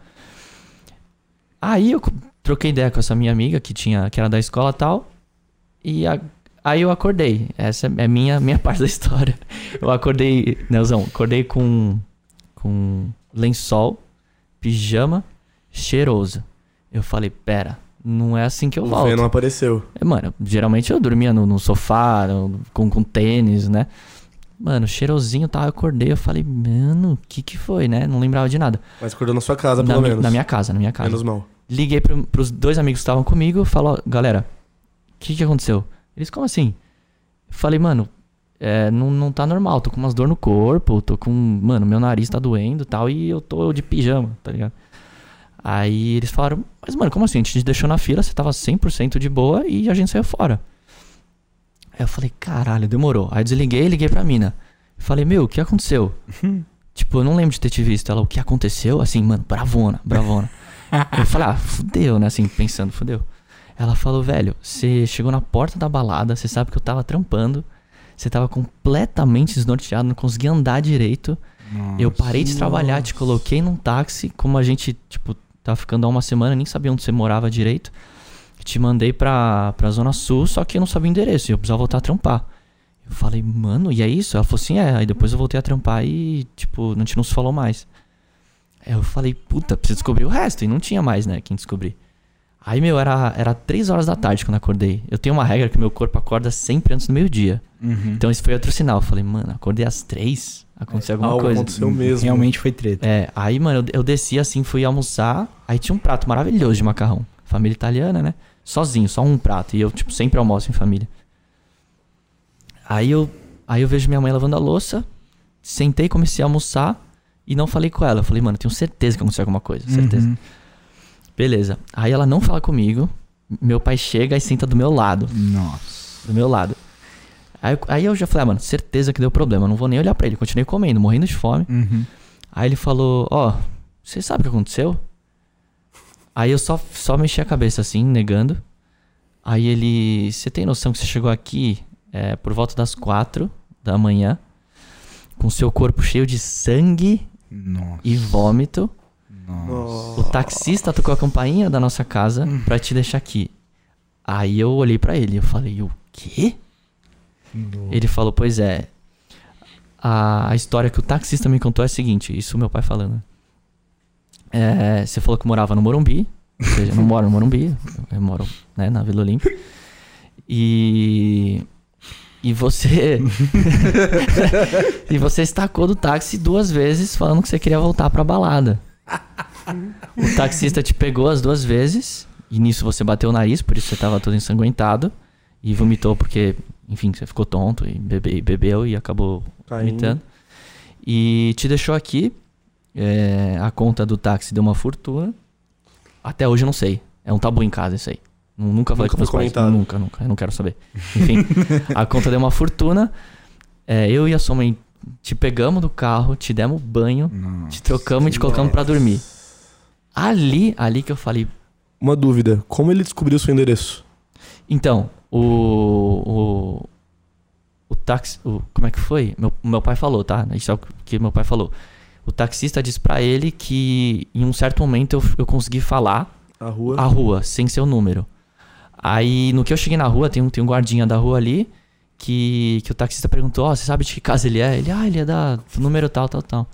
Aí eu troquei ideia com essa minha amiga, que tinha, que era da escola tal. E a- aí eu acordei. Essa é minha, minha *laughs* parte da história. Eu acordei, Nelzão, acordei com, com lençol, pijama, cheiroso. Eu falei, pera, não é assim que eu O volto. Venom apareceu. É, Mano, geralmente eu dormia no, no sofá, no- com, com tênis, né? Mano, cheirosinho tal, eu acordei, eu falei, mano, o que que foi, né? Não lembrava de nada. Mas acordou na sua casa, na, pelo mi- menos. na minha casa, na minha casa. Menos mal. Liguei pro, pros dois amigos que estavam comigo, falou, galera, o que que aconteceu? Eles, como assim? Eu falei, mano, é, não, não tá normal, tô com umas dor no corpo, tô com, mano, meu nariz tá doendo e tal, e eu tô de pijama, tá ligado? Aí eles falaram, mas mano, como assim? A gente te deixou na fila, você tava 100% de boa e a gente saiu fora. Aí eu falei, caralho, demorou. Aí eu desliguei e liguei pra mina. Falei, meu, o que aconteceu? *laughs* tipo, eu não lembro de ter te visto. Ela, o que aconteceu? Assim, mano, bravona, bravona. eu falei, ah, fudeu, né? Assim, pensando, fudeu. Ela falou, velho, você chegou na porta da balada, você sabe que eu tava trampando, você tava completamente desnorteado, não conseguia andar direito. Eu parei de trabalhar, te coloquei num táxi, como a gente, tipo, tava ficando há uma semana, nem sabia onde você morava direito. Te mandei pra, pra Zona Sul, só que eu não sabia o endereço, e eu precisava voltar a trampar. Eu falei, mano, e é isso? Ela falou assim, é. Aí depois eu voltei a trampar e, tipo, a gente não se falou mais. Aí eu falei, puta, preciso descobrir o resto. E não tinha mais, né, quem descobrir. Aí, meu, era, era 3 horas da tarde quando eu acordei. Eu tenho uma regra que meu corpo acorda sempre antes do meio-dia. Uhum. Então esse foi outro sinal. Eu falei, mano, acordei às 3, aconteceu alguma Algo coisa. aconteceu mesmo. Realmente foi treta. É, aí, mano, eu, eu desci assim, fui almoçar. Aí tinha um prato maravilhoso de macarrão. Família italiana, né? Sozinho, só um prato. E eu, tipo, sempre almoço em família. Aí eu, aí eu vejo minha mãe lavando a louça. Sentei, comecei a almoçar. E não falei com ela. Eu falei, mano, eu tenho certeza que aconteceu alguma coisa. Certeza. Uhum. Beleza. Aí ela não fala comigo. Meu pai chega e senta do meu lado. Nossa. Do meu lado. Aí, aí eu já falei, ah, mano, certeza que deu problema. Não vou nem olhar pra ele. Continuei comendo, morrendo de fome. Uhum. Aí ele falou, ó, você sabe o que aconteceu? Aí eu só, só mexi a cabeça assim, negando. Aí ele, você tem noção que você chegou aqui é, por volta das quatro da manhã, com seu corpo cheio de sangue Nossa. e vômito. Nossa. O taxista tocou a campainha da nossa casa pra te deixar aqui. Aí eu olhei pra ele, eu falei, o quê? Ele falou, pois é. A, a história que o taxista me contou é a seguinte, isso meu pai falando. É, você falou que morava no Morumbi. Ou seja, eu não moro no Morumbi, eu moro né, na Vila Olímpia. E. E você. *laughs* e você estacou do táxi duas vezes falando que você queria voltar pra balada. *laughs* O taxista te pegou as duas vezes. E nisso você bateu o nariz, por isso você tava todo ensanguentado. E vomitou porque, enfim, você ficou tonto e bebe, bebeu e acabou Caindo. vomitando. E te deixou aqui. É, a conta do táxi deu uma fortuna. Até hoje eu não sei. É um tabu em casa isso aí. Nu- Nunca falei Nunca com meus pais. comentado. Nunca, nunca. Eu não quero saber. Enfim, a conta deu uma fortuna. *laughs* É, eu e a sua mãe te pegamos do carro, te demos banho, Nossa. te trocamos e te colocamos pra dormir. Ali, ali que eu falei. Uma dúvida. Como ele descobriu o seu endereço? Então, o. O, o táxi. O, como é que foi? Meu, meu pai falou, tá? Isso é o que meu pai falou. O taxista disse pra ele que em um certo momento eu, eu consegui falar A rua? a rua, sem seu número. Aí, no que eu cheguei na rua, tem um, tem um guardinha da rua ali, que, que o taxista perguntou, ó, você sabe de que casa ele é? Ele, ah, ele é da número tal, tal, tal.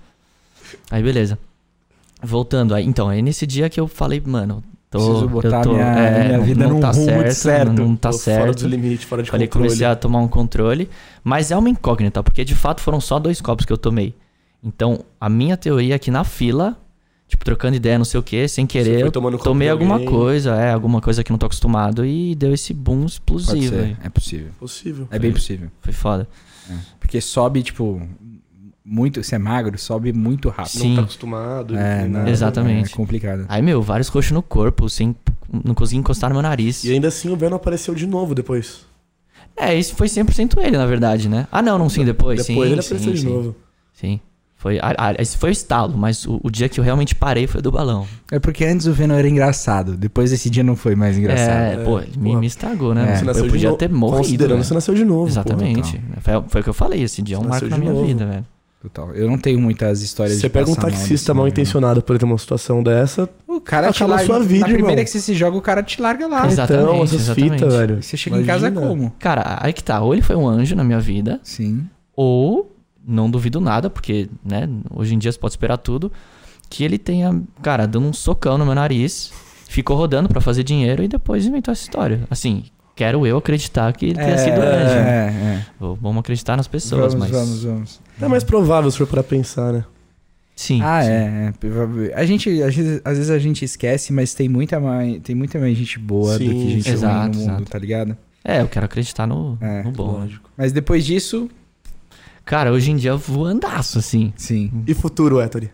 Aí, beleza. Voltando, aí, então, aí nesse dia que eu falei, mano, tô... Preciso botar eu tô, minha- é, minha não- vida não num tá certo, certo. Não, não tá Tô Fora certo. dos limites, fora de Falei, controle. comecei a tomar um controle, mas é uma incógnita, porque de fato foram só dois copos que eu tomei. Então, a minha teoria é que na fila, tipo, trocando ideia, não sei o que, sem Você querer, foi eu tomei alguma coisa, é, alguma coisa que eu não tô acostumado e deu esse boom Pode explosivo. É possível. Possível. É bem possível. Foi foda. Porque sobe, tipo, muito. Se é magro, sobe muito rápido. Sim. Não tá acostumado. É, nada. Exatamente. É complicado. Aí, meu, vários roxos no corpo, sem não conseguia encostar no meu nariz. E ainda assim o Venom apareceu de novo depois. É, isso foi 100% ele, na verdade, né? Ah, não, não, sim, depois. Depois sim, ele sim, apareceu de sim. novo. Sim. Foi, a- a- esse foi o estalo, mas o, o dia que eu realmente parei foi o do balão. É porque antes o Venom era engraçado. Depois desse dia não foi mais engraçado. É, É, pô, ele me, me estragou, né? É. Eu podia novo. ter morrido. Considerando que você nasceu de novo. pô. Exatamente. Foi, foi o que eu falei, esse dia é um marco na de minha novo. vida, velho. Total. Eu não tenho muitas histórias Você de pega um taxista mal nível, intencionado por ter uma situação dessa. O cara te larga. sua vida, na primeira irmão. que você se joga, o cara te larga lá. Exatamente, então, essas exatamente. fitas, velho. E você chega em casa Imagina. como? Cara, aí que tá. Ou ele foi um anjo na minha vida, Sim. ou não duvido nada, porque, né, hoje em dia você pode esperar tudo, que ele tenha, cara, dando um socão no meu nariz, ficou rodando pra fazer dinheiro e depois inventou essa história. Assim, quero eu acreditar que ele tenha sido anjo. né? É, é. Vamos acreditar nas pessoas, vamos, mas. vamos, vamos. É mais provável se for pra pensar, né? Sim. Ah, sim. é, é. A gente, às vezes, às vezes a gente esquece, mas tem muita mais, tem muita mais gente boa do Sim, que gente exato, ruim no mundo, exato. tá ligado? É, eu quero acreditar no, É, no bom. Lógico. Mas depois disso, Cara, hoje em dia eu vou andaço, assim. sim. E futuro, Ettore?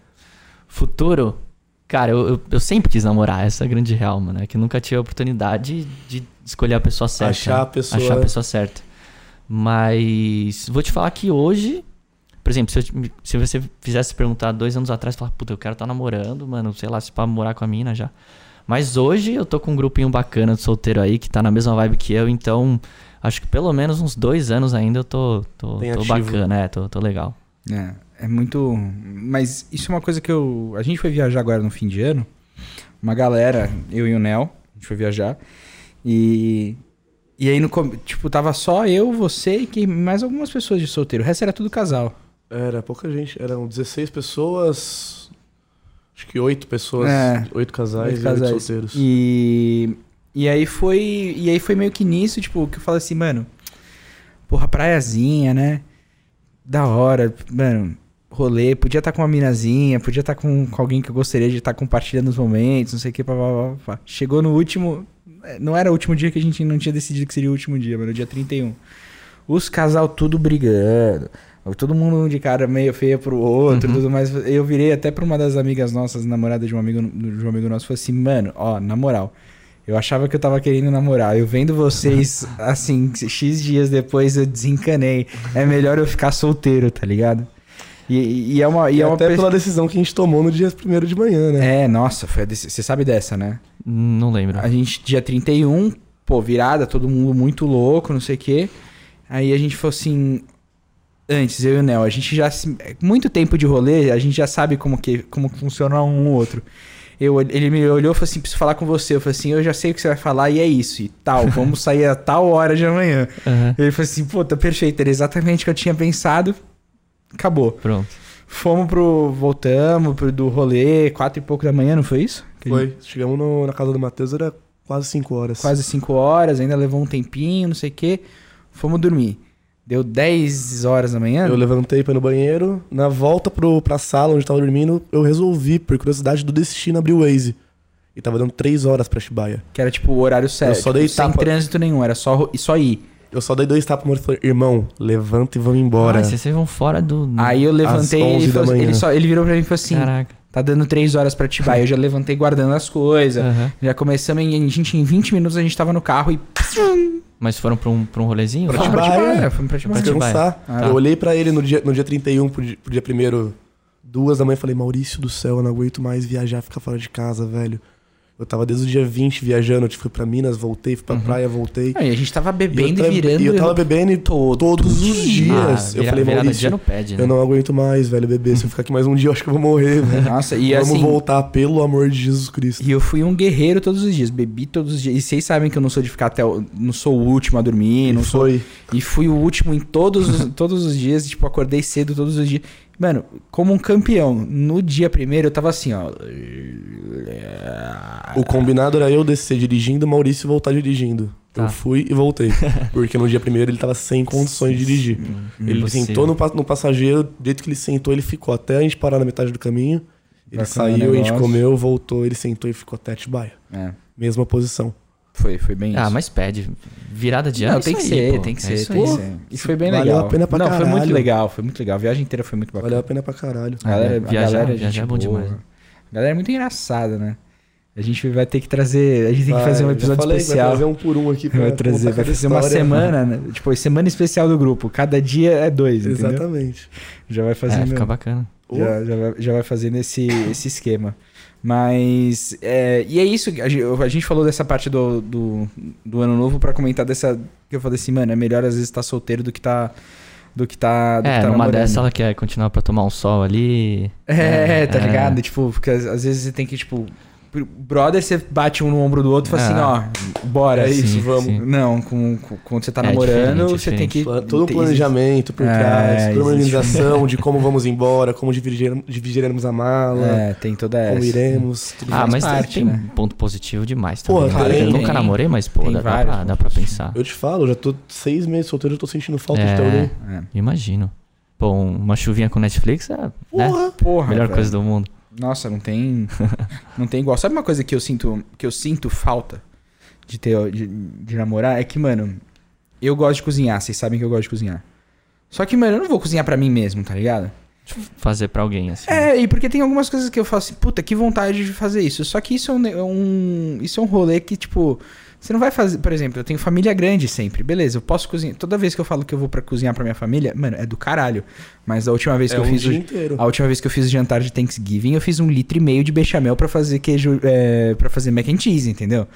Futuro, cara, eu, eu, eu sempre quis namorar, essa é a grande real, mano. É que nunca tive a oportunidade de escolher a pessoa certa. Achar a né? pessoa- Achar a pessoa certa. Mas vou te falar que hoje, por exemplo, se, eu se você fizesse perguntar dois anos atrás, falar, puta, eu quero estar namorando, mano, sei lá, se pra morar com a mina já. Mas hoje eu tô com um grupinho bacana de solteiro aí que tá na mesma vibe que eu, então acho que pelo menos uns dois anos ainda eu tô, tô, tô bacana, é, tô, tô legal. É, é muito. Mas isso é uma coisa que eu. A gente foi viajar agora no fim de ano. Uma galera, eu e o Nel, a gente foi viajar. E. E aí, no, tipo, tava só eu, você e que mais algumas pessoas de solteiro. O resto era tudo casal. Era pouca gente. Eram 16 pessoas. Acho que 8 pessoas. É. 8 casais Oito e 8 casais. solteiros. E. E aí foi. E aí foi meio que nisso, tipo, que eu falei assim, mano. Porra, praiazinha, né? Da hora, mano. Rolê, podia estar com uma minazinha, podia estar com, com alguém que eu gostaria de estar compartilhando os momentos, não sei o que, pá, pá, pá, pá. Chegou no último. é, Não era o último dia que a gente não tinha decidido que seria o último dia, mano, o dia 31. Os casal tudo brigando. Todo mundo de cara meio feia pro outro, Uhum. tudo mais. Eu virei até pra uma das amigas nossas, namorada de um amigo, de um amigo nosso, e falei assim, mano, ó, na moral. Eu achava que eu tava querendo namorar. Eu vendo vocês, *laughs* assim, X dias depois eu desencanei. É melhor eu ficar solteiro, tá ligado? E, e é uma. E E é uma até pers- pela decisão que a gente tomou no dia 1 de manhã, né? É, nossa, foi a dec- você sabe dessa, né? Não lembro. A gente, dia 31, pô, virada, todo mundo muito louco, não sei o quê. Aí a gente falou assim. Antes, eu e o Nel, a gente já. se- Muito tempo de rolê, a gente já sabe como que, como funciona um ou outro. Eu, ele me olhou e falou assim: preciso falar com você. Eu falei assim: eu já sei o que você vai falar e é isso. E tal, vamos sair a tal hora de amanhã. Aham, Ele falou assim: pô, tá perfeito. Era exatamente o que eu tinha pensado. Acabou. Pronto. Fomos pro. Voltamos pro do rolê, quatro e pouco da manhã, não foi isso? Que a gente- Foi. Chegamos no- na casa do Matheus, era quase 5 horas. quase 5 horas, ainda levou um tempinho, não sei o quê. Fomos dormir. Deu 10 horas da manhã. Eu levantei pra ir no banheiro. Na volta pro, pra sala onde eu tava dormindo, eu resolvi, por curiosidade do destino, abrir o Waze. E tava dando 3 horas pra Chibaia. Que era tipo o horário certo. só dei tipo, sem tapa. trânsito nenhum, era só, só ir. Eu só dei dois tapas e falei, irmão, levanta e vamos embora. Ah, vocês vão fora do. Aí eu levantei e 11 ele, falou- ele, só, ele virou pra mim e falou assim: Caraca. tá dando 3 horas pra Atibaia. Eu já levantei guardando as coisas. Aham. Já começamos, em, a gente, em 20 minutos a gente tava no carro e. Mas foram pra um, pra um rolezinho? Pra Atibaia. Atibaia. Fomos pra. Atibaia. descansar. Ah, eu tá. olhei pra ele no dia, no dia 31 pro dia, pro dia primeiro, duas da manhã, e falei, Maurício do céu, eu não aguento mais viajar, ficar fora de casa, velho. Eu tava desde o dia 20 viajando, eu fui pra Minas, voltei, fui pra praia, voltei. Não, e a gente tava E eu bebendo e, virando. E eu tava bebendo todo todos os dia. dias. Ah, eu vira- falei, Maurício, ano pede, né? eu não aguento mais, velho, beber. Se eu ficar aqui mais um dia, eu acho que eu vou morrer, velho. Nossa, e Vamos assim. voltar, pelo amor de Jesus Cristo. E eu fui um guerreiro todos os dias, bebi todos os dias. E vocês sabem que eu não sou de ficar até. o- Não sou o último a dormir, E não sou. foi. E fui o último em todos os, todos os dias, tipo, acordei cedo todos os dias. Mano, como um campeão. No dia primeiro eu tava assim, ó. O combinado era eu descer dirigindo Maurício voltar dirigindo. Tá. Eu fui e voltei. Porque no dia primeiro ele tava sem condições de dirigir. Ele Impossível. sentou no, no passageiro, do jeito que ele sentou, ele ficou até a gente parar na metade do caminho. Ele Vai saiu, a gente comeu, voltou, ele sentou e ficou até Atibaia. É, Mesma posição. Foi, foi bem Ah, isso. mas pede. Virada de ano. Não, é tem que aí, ser, tem que É ser, isso tem que ser. E foi bem Valeu legal. a pena pra Não, foi muito caralho. legal, foi muito legal. A viagem inteira foi muito bacana. Valeu a pena pra caralho. A galera, a Viajar- galera é viajar gente é bom boa. demais. A galera é muito engraçada, né? A gente vai ter que trazer. A gente tem que fazer um episódio falei, especial. Vai trazer um por um aqui pra Vai trazer, vai fazer uma semana, né? Tipo, semana especial do grupo. Cada dia é dois, entendeu? Exatamente. Já vai É, fazendo. fica bacana. já, já, vai, já vai fazendo esse, esse esquema. Mas. é, e é isso. A gente, falou dessa parte do, do, do ano novo pra comentar dessa. Que eu falei assim, mano, é melhor às vezes estar solteiro do que tá. Do que tá. Do É, que tá numa dessa ela quer continuar pra tomar um sol ali. É, tá É. ligado? Tipo, porque às, às vezes você tem que, tipo. Brother, você bate um no ombro do outro e fala assim, Ah. ó, bora. É isso, Sim, vamos. sim. Não, com, com- quando você tá É namorando, diferente, é você tem que. Todo um planejamento por É, trás, toda uma organização de como vamos embora, como dividir- dividiremos a mala, É, tem toda essa. como iremos. tudo Ah, mas tem- parte, tem né? ponto positivo demais Pô, também. né? tem, eu tem. nunca namorei, mas pô, dá, dá vários pra, dá pra pensar. Eu te falo, já tô seis meses solteiro, eu tô sentindo falta de É, alguém. Imagino. Pô, uma chuvinha com Netflix é né? Porra! Porra. melhor velho. coisa do mundo. Nossa, não tem. *laughs* não tem igual. Sabe uma coisa que eu sinto, que eu sinto falta de ter de, de namorar? É que, mano, eu gosto de cozinhar, vocês sabem que eu gosto de cozinhar. Só que, mano, eu não vou cozinhar pra mim mesmo, tá ligado? Fazer pra alguém, assim. É, e porque tem algumas coisas que eu falo assim, puta, que vontade de fazer isso. Só que isso é um, é um- isso é um rolê que, tipo, você não vai fazer. Por exemplo, eu tenho família grande sempre. Beleza, eu posso cozinhar. Toda vez que eu falo que eu vou pra cozinhar pra minha família, mano, é do caralho. Mas a última vez É que eu um fiz dia o, inteiro. a última vez que eu fiz o jantar de Thanksgiving, eu fiz um litro e meio de bechamel pra fazer queijo, é, para fazer mac and cheese, entendeu?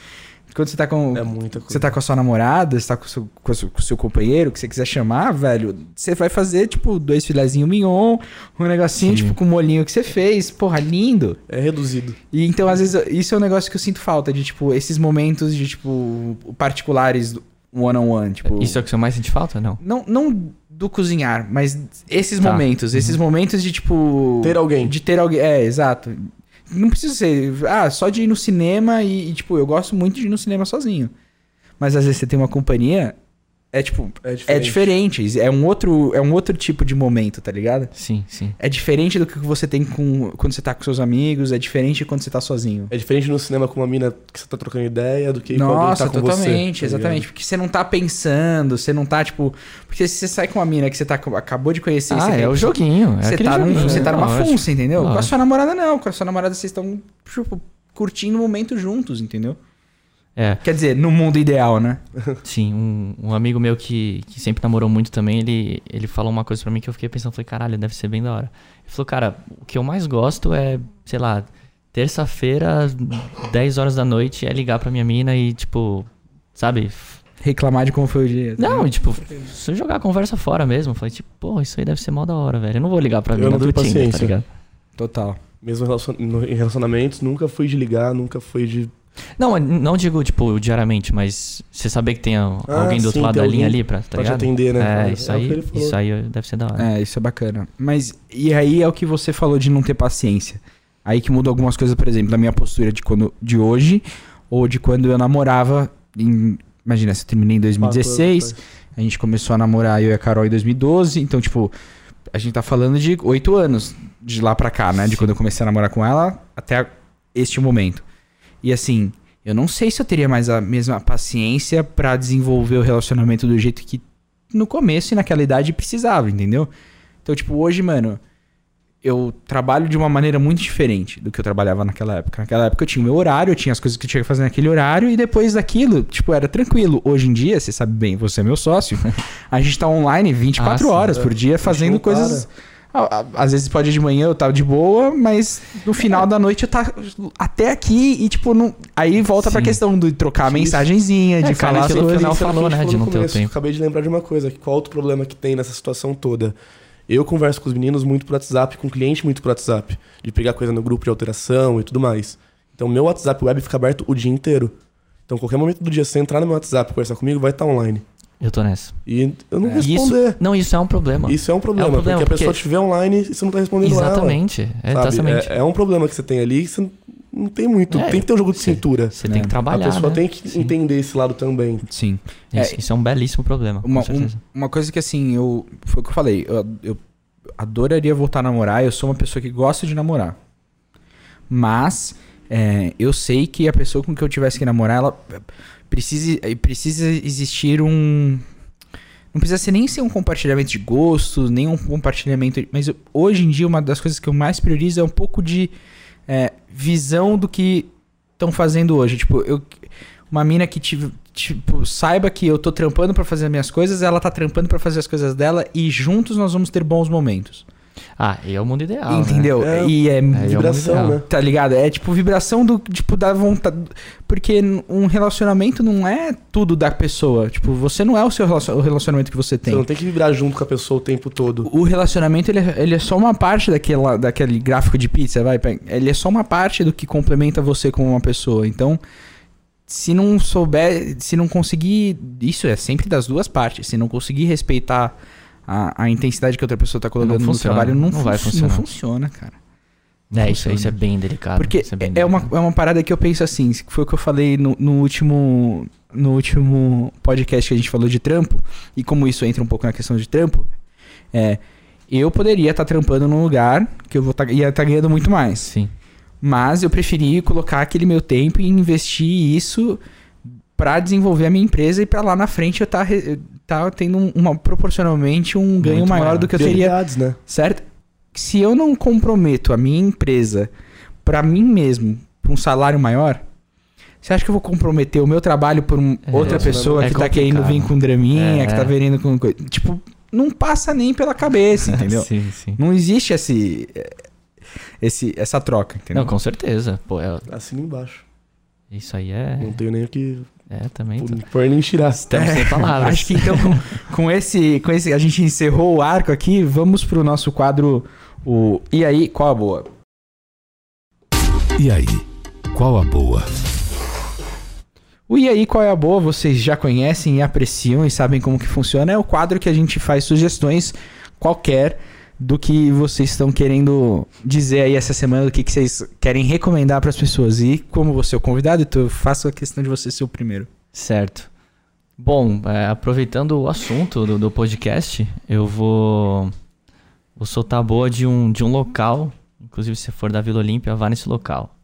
Quando você tá com É muita coisa. você tá com a sua namorada, você tá com o seu, com o seu, com o seu companheiro, que você quiser chamar, velho, você vai fazer, tipo, dois filezinhos mignon, um negocinho, Sim. tipo, com o molinho que você fez, porra, lindo. É reduzido. E então, às vezes, isso é um negócio que eu sinto falta, de, tipo, esses momentos de, tipo, particulares, do one-on-one, tipo... Isso é o que você mais sente falta? Não. Não, não do cozinhar, mas esses Tá. momentos, esses momentos de, tipo... Ter alguém. De ter alguém, é, exato. Não precisa ser, ah, só de ir no cinema e, e, tipo, eu gosto muito de ir no cinema sozinho. Mas às vezes você tem uma companhia, é tipo, É é diferente. diferente, é um outro, é um outro tipo de momento, tá ligado? Sim, sim. É diferente do que você tem com quando você tá com seus amigos, é diferente quando você tá sozinho. É diferente no cinema com uma mina que você tá trocando ideia do que com alguém que Nossa, tá com totalmente, você. tá exatamente. ligado? Porque você não tá pensando, você não tá, tipo. Porque se você sai com uma mina que você tá, acabou de conhecer Ah, você é tem- o joguinho. É Você tá, num- joguinho, você tá é, numa lógico. funça, entendeu? Com a Lógico. sua namorada, não. Com a sua namorada, vocês estão, tipo, curtindo o momento juntos, entendeu? É, Quer dizer, no mundo ideal, né? *laughs* sim. Um, um amigo meu que, que sempre namorou muito também, ele, ele falou uma coisa pra mim que eu fiquei pensando, falei, caralho, deve ser bem da hora. Ele falou, cara, o que eu mais gosto é, sei lá, terça-feira, 10 horas da noite, é ligar pra minha mina e, tipo, sabe? Reclamar de como foi o dia. tá Não, ligado? e, tipo, se eu jogar a conversa fora mesmo, falei, tipo, pô, isso aí deve ser mó da hora, velho. Eu não vou ligar pra Eu mina não do tenho Tinder, tá paciência. ligado? Total. Mesmo em relacionamentos, nunca fui de ligar, nunca fui de. Não, não digo, tipo, diariamente, mas você saber que tem Ah, alguém do outro sim, lado da linha ali pra, tá pra te atender, né? É, É isso o que aí, isso aí deve ser da hora. É, isso é bacana. Mas, e aí é o que você falou de não ter paciência. Aí que muda algumas coisas, por exemplo, da minha postura de, quando, de hoje ou de quando eu namorava. Em, imagina, se eu terminei em 2016, a gente começou a namorar eu e a Carol em 2012, então, tipo, a gente tá falando de oito anos de lá pra cá, né? De quando eu comecei a namorar com ela até este momento. E assim, eu não sei se eu teria mais a mesma paciência pra desenvolver o relacionamento do jeito que no começo e naquela idade precisava, entendeu? Então, tipo, hoje, mano, eu trabalho de uma maneira muito diferente do que eu trabalhava naquela época. Naquela época eu tinha o meu horário, eu tinha as coisas que eu tinha que fazer naquele horário e depois daquilo, tipo, era tranquilo. Hoje em dia, você sabe bem, você é meu sócio, *laughs* a gente tá online 24 Ah, sim. horas por dia fazendo coisas. A- a- Às vezes pode ir de manhã eu tava de boa, mas no final da noite eu tá até aqui e, tipo, não... aí volta pra Sim. questão de trocar a Isso. mensagenzinha, de É, cara, falar aquilo que coisas. O falou, a né, de falou não ter o tempo. Acabei de lembrar de uma coisa, que qual outro problema que tem nessa situação toda? Eu converso com os meninos muito por WhatsApp, com o cliente muito por WhatsApp, de pegar coisa no grupo de alteração e tudo mais. Então, meu WhatsApp web fica aberto o dia inteiro. Então, qualquer momento do dia, se você entrar no meu WhatsApp e conversar comigo, vai estar online. Eu tô nessa. E eu não É. responder. Isso, não, isso é um problema. Isso é um problema, É um problema, porque a pessoa porque- te vê online e você não tá respondendo Exatamente. É, ela. sabe? exatamente. É, é um problema que você tem ali que você não tem muito. É, tem que ter um jogo de você- cintura. Você tem que É. trabalhar. a pessoa né? tem que Sim. entender esse lado também. Sim. Isso, isso é um belíssimo problema. Uma, com um- uma coisa que assim, eu. Foi o que eu falei. Eu, eu adoraria voltar a namorar. Eu sou uma pessoa que gosta de namorar. Mas é, eu sei que a pessoa com que eu tivesse que namorar, ela precisa, precisa existir um. Não precisa ser nem ser um compartilhamento de gostos, nem um compartilhamento. Mas hoje em dia, uma das coisas que eu mais priorizo é um pouco de é, visão do que estão fazendo hoje. Tipo, eu, uma mina que tive, tipo, saiba que eu tô trampando pra fazer as minhas coisas, ela tá trampando pra fazer as coisas dela e juntos nós vamos ter bons momentos. Ah, e é o mundo ideal. né? Entendeu? É, e é, é Vibração, né? tá ligado? É tipo vibração do tipo da vontade, porque um relacionamento não é tudo da pessoa. Tipo, você não é o seu relacion- o relacionamento que você tem. Você não tem que vibrar junto com a pessoa o tempo todo. O relacionamento, ele é, ele é só uma parte daquela, daquele gráfico de pizza, vai? pega. Ele é só uma parte do que complementa você como uma pessoa. Então, se não souber, se não conseguir. Isso é sempre das duas partes. Se não conseguir respeitar a, a intensidade que outra pessoa tá colocando no funciona, trabalho, não, não vai fun- funcionar. Não funciona, cara. É, isso, isso é bem delicado. Porque é, bem é uma, delicado. é uma parada que eu penso assim, foi o que eu falei no, no último no último podcast que a gente falou de trampo, e como isso entra um pouco na questão de trampo, é, eu poderia estar trampando num lugar que eu vou tá, ia estar ganhando muito mais. Sim. Mas eu preferi colocar aquele meu tempo e investir isso pra desenvolver a minha empresa e pra lá na frente eu tá, re- tá tendo um- uma proporcionalmente um ganho Muito maior, maior. do que eu teria né? certo? Se eu não comprometo a minha empresa pra mim mesmo, pra um salário maior, você acha que eu vou comprometer o meu trabalho por um- É, outra pessoa é que tá querendo vir complicado. com draminha, É, que tá é. vindo com coisa? Tipo, não passa nem pela cabeça, *laughs* entendeu? sim, sim. não existe esse, esse essa troca, entendeu? Não, com certeza. Pô, é- Assina embaixo. isso aí é. Não tenho nem o que É, também. tô- pôr nem tirar. Estamos sem *laughs* palavras. Acho que então com, com esse com esse a gente encerrou o arco aqui, vamos pro nosso quadro o e aí, qual a boa? E aí, qual a boa? O E aí, qual é a boa? Vocês já conhecem e apreciam e sabem como que funciona. É o quadro que a gente faz sugestões qualquer do que vocês estão querendo dizer aí essa semana, do que, que vocês querem recomendar para as pessoas. E como você é o convidado, então eu faço a questão de você ser o primeiro. Certo. Bom, é, aproveitando o assunto do, do podcast, eu vou, vou soltar a boa de um, de um local. Inclusive, se for da Vila Olímpia, vá nesse local.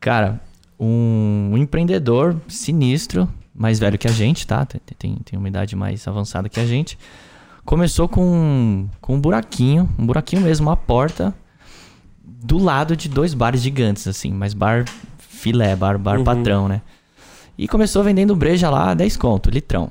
Cara, um, empreendedor sinistro, mais velho que a gente, tá? Tem, tem, tem uma idade mais avançada que a gente. Começou com, com um buraquinho, um buraquinho mesmo, uma porta do lado de dois bares gigantes, assim, mas bar filé, bar, bar Uhum. patrão, né? E começou vendendo breja lá, 10 conto, litrão.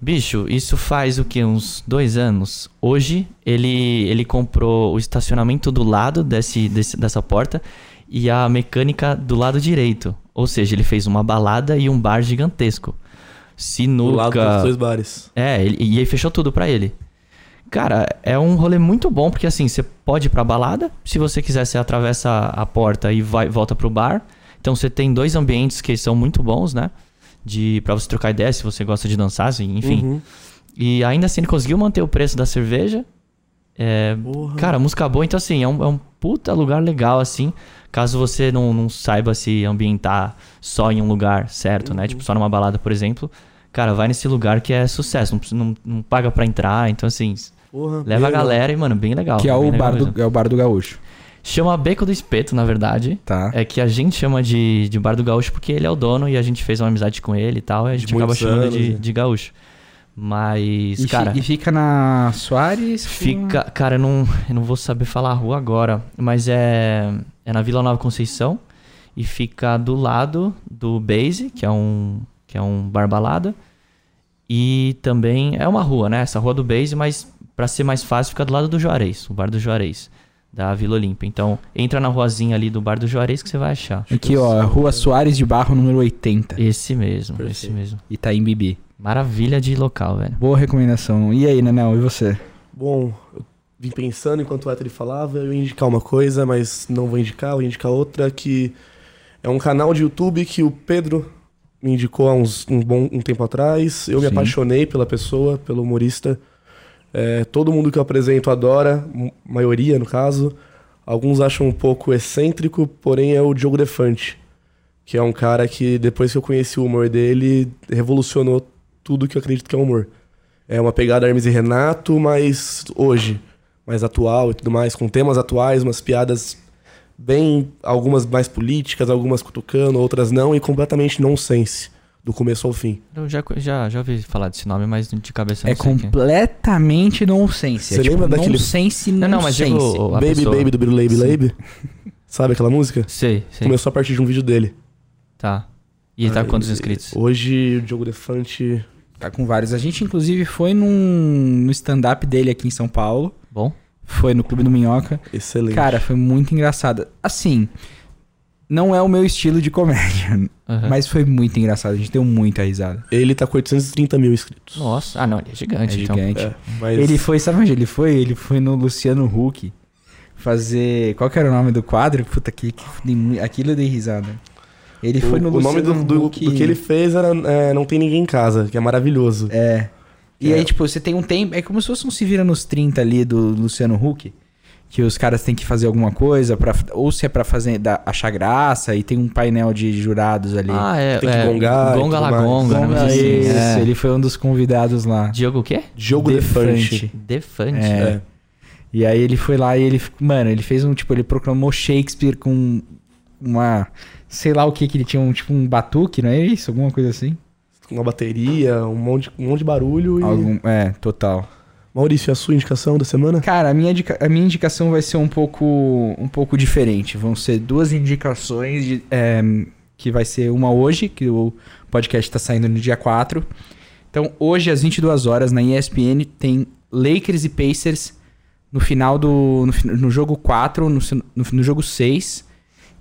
Bicho, isso faz o que? Uns dois anos. Hoje ele, ele comprou o estacionamento do lado desse, desse- dessa porta e a mecânica do lado direito. Ou seja, ele fez uma balada e um bar gigantesco. Do lado dos Sinuca. dois bares. É, ele, e aí fechou tudo pra ele. Cara, é um rolê muito bom, porque assim, você pode ir pra balada, se você quiser, você atravessa a porta e vai, volta pro bar. Então você tem dois ambientes que são muito bons, né? De, pra você trocar ideia, se você gosta de dançar, assim, enfim. Uhum. E ainda assim ele conseguiu manter o preço da cerveja. É, cara, música boa, então assim, é um, é um puta lugar legal, assim. Caso você não, não saiba se ambientar só em um lugar certo, né? Tipo, só numa balada, por exemplo. Cara, vai nesse lugar que é sucesso. Não, não, não paga pra entrar, então assim, Porra, leva a legal. galera e, mano, bem legal. que é bem o, legal bar do, é o bar do gaúcho. Chama Beco do Espeto, na verdade. Tá. É que a gente chama de, de Bar do Gaúcho porque ele é o dono e a gente fez uma amizade com ele e tal. E a De gente acaba muitos chamando anos, de, né? de Gaúcho. Mas, E, fi- cara. e fica na Soares? Fica, cara, eu não, eu não vou saber falar a rua agora, mas é, é na Vila Nova Conceição e fica do lado do Base, que é um, que é um bar balada. E também é uma rua, né? Essa rua do Base, mas pra ser mais fácil, fica do lado do Juarez, o bar do Juarez, da Vila Olímpia. Então, entra na ruazinha ali do bar do Juarez que você vai achar. Aqui, ó, Rua Soares de Barro, número 80. Esse mesmo, esse Perfeito. mesmo. Itaim Bibi. Maravilha de local, velho. Boa recomendação. E aí, Nenel, e você? Bom, eu vim pensando enquanto o Héctor falava, eu ia indicar uma coisa, mas não vou indicar, eu vou indicar outra, que é um canal de YouTube que o Pedro me indicou há uns, um bom um tempo atrás. Eu me Sim. apaixonei pela pessoa, pelo humorista. É, todo mundo que eu apresento adora, maioria no caso. Alguns acham um pouco excêntrico, porém é o Diogo Defante, que é um cara que depois que eu conheci o humor dele, revolucionou tudo que eu acredito que é humor. É uma pegada Hermes e Renato, mas hoje, mais atual e tudo mais, com temas atuais, umas piadas bem, algumas mais políticas, algumas cutucando, outras não, e completamente nonsense, do começo ao fim. Eu já, já, já ouvi falar desse nome, mas de cabeça eu É não sei quem. completamente nonsense. Você é tipo lembra daquele- nonsense, Não, não, mas digo, a Baby pessoa- Baby do Biru Baby Sim. Baby? Sabe aquela música? Sei, sei. Começou a partir de um vídeo dele. Tá. E ele tá com quantos inscritos? Hoje, o Diogo Defante. Tá com vários. A gente, inclusive, foi num, no stand-up dele aqui em São Paulo. Bom? Foi no Clube do Minhoca. Excelente. Cara, foi muito engraçado. Assim, não é o meu estilo de comédia, Aham. mas foi muito engraçado. A gente deu muita risada. ele tá com 830 mil inscritos. Nossa. Ah, não, ele é É gigante, então. gigante. É, mas Ele foi, sabe onde ele foi? Ele foi no Luciano Huck fazer. Qual que era o nome do quadro? Puta, que, que aquilo eu dei risada. Ele foi no o, o nome do, Luciano do, Huck. do que ele fez era é, Não Tem Ninguém em Casa, que é maravilhoso. É. E É. aí, tipo, você tem um tempo. É como se fosse um Se Vira nos 30 ali do Luciano Huck. Que os caras têm que fazer alguma coisa, pra, ou se é pra fazer, dar, achar graça, e tem um painel de jurados ali. Ah, é. Tem que é, gongar Gonga la gonga. Gonga, né? Isso, é. ele foi um dos convidados lá. Diogo o quê? Diogo Defante. Defante. É. É. E aí ele foi lá e ele, mano, ele fez um, tipo, ele proclamou Shakespeare com uma, sei lá o que que ele tinha, um, tipo um batuque, não é isso? Alguma coisa assim? Uma bateria, um monte, um monte de barulho e. Algum, é, total. Maurício, a sua indicação da semana? Cara, a minha, indica- a minha indicação vai ser um pouco, um pouco diferente. Vão ser duas indicações de, é, que vai ser uma hoje, que o podcast tá saindo no dia 4. Então, hoje, às 22 horas, na ESPN, tem Lakers e Pacers no final do. no, no jogo 4, no, no, no jogo 6,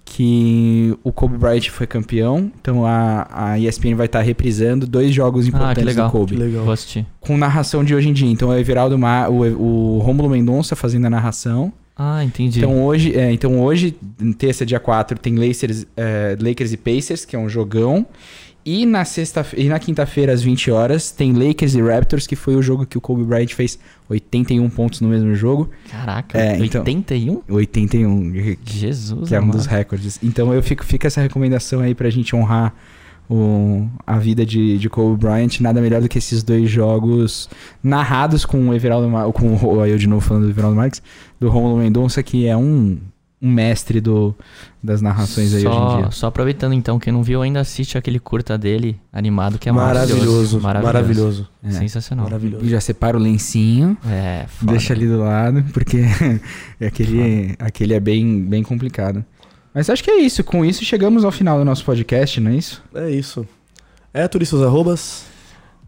que o Kobe Bryant foi campeão. Então a, a ESPN vai estar reprisando dois jogos Ah, que importantes legal. do Kobe Que legal. Vou assistir. com narração de hoje em dia. Então é o Everaldo Ma, o, o Rômulo Mendonça fazendo a narração. Ah, entendi. Então hoje, é, então hoje, terça, dia 4, tem Lakers, é, Lakers e Pacers, que é um jogão. E na sexta e na quinta-feira, às 20 horas, tem Lakers e Raptors, que foi o jogo que o Kobe Bryant fez 81 pontos no mesmo jogo. Caraca, É, então- 81? 81, que- Jesus, que é um dos recordes. Então eu fico, fica essa recomendação aí pra gente honrar o, a vida de, de Kobe Bryant. Nada melhor do que esses dois jogos narrados com o Everaldo com o, eu de novo falando do Everaldo Marques, do Romulo Mendonça, que é um, um mestre do, das narrações aí só, hoje em dia. Só aproveitando então, quem não viu ainda assiste aquele curta dele, animado, que é maravilhoso, maravilhoso. maravilhoso. É. Sensacional. Maravilhoso. E já separa o lencinho, É, foda. deixa ali do lado, porque *laughs* aquele, aquele é bem, bem complicado. Mas acho que é isso. Com isso, chegamos ao final do nosso podcast, não é isso? É isso. É, turistas arrobas.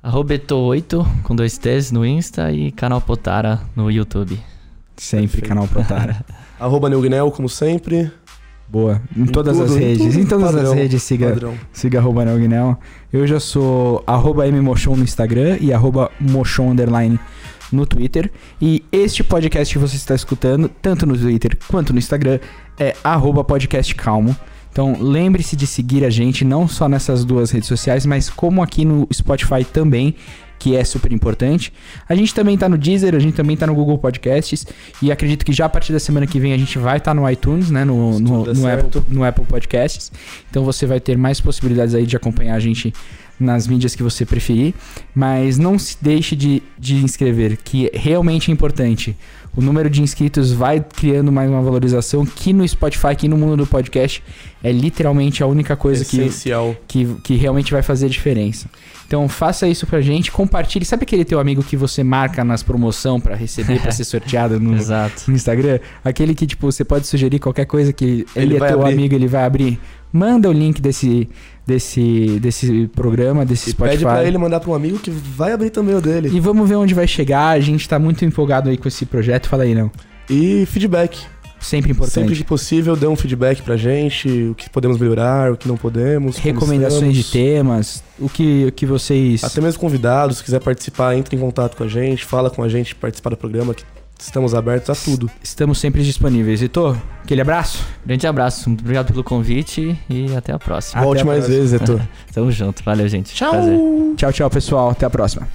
Arroba Eto8 com dois T's no Insta e canal Potara no YouTube. Sempre, Perfeito. canal Protara. *laughs* Arroba Neugnel, como sempre. Boa. Em, Em todas as tudo, em redes. tudo. Em todas Padrão, as redes, siga, Padrão. siga arroba Nelguinel. Eu já sou arroba mmochon no Instagram e arroba mochon underline no Twitter. E este podcast que você está escutando, tanto no Twitter quanto no Instagram, é arroba podcast calmo. Então lembre-se de seguir a gente, não só nessas duas redes sociais, mas como aqui no Spotify também, que é super importante. A gente também tá no Deezer, a gente também tá no Google Podcasts. E acredito que já a partir da semana que vem a gente vai estar no iTunes, né? No, no, no. Apple, no Apple Podcasts. Então você vai ter mais possibilidades aí de acompanhar a gente nas mídias que você preferir. Mas não se deixe de, de inscrever, que realmente é importante. O número de inscritos vai criando mais uma valorização que no Spotify, aqui no mundo do podcast, é literalmente a única coisa que, Essencial. que, que realmente vai fazer diferença. Então faça isso pra gente, compartilhe. Sabe aquele teu amigo que você marca nas promoção pra receber, pra *laughs* ser sorteado no, no Instagram? Aquele que, tipo, você pode sugerir qualquer coisa que ele, Ele é teu abrir. amigo, ele vai abrir. Manda o link desse, desse, desse programa, desse E Spotify. pede pra ele mandar pra um amigo que vai abrir também o dele. E vamos ver onde vai chegar. A gente tá muito empolgado aí com esse projeto. Fala aí, não. E feedback. Sempre importante. Sempre que possível, dê um feedback pra gente, o que podemos melhorar, o que não podemos. Recomendações de temas. O que, o que vocês. Até mesmo convidados, se quiser participar, entre em contato com a gente, fala com a gente, participar do programa, que estamos abertos a tudo. Estamos sempre disponíveis. Heitor, aquele abraço. Grande abraço, muito obrigado pelo convite e até a próxima. Volte mais próxima. vezes, Etor. *laughs* Tamo junto, valeu gente. Tchau! Prazer. Tchau, tchau, pessoal. Até a próxima.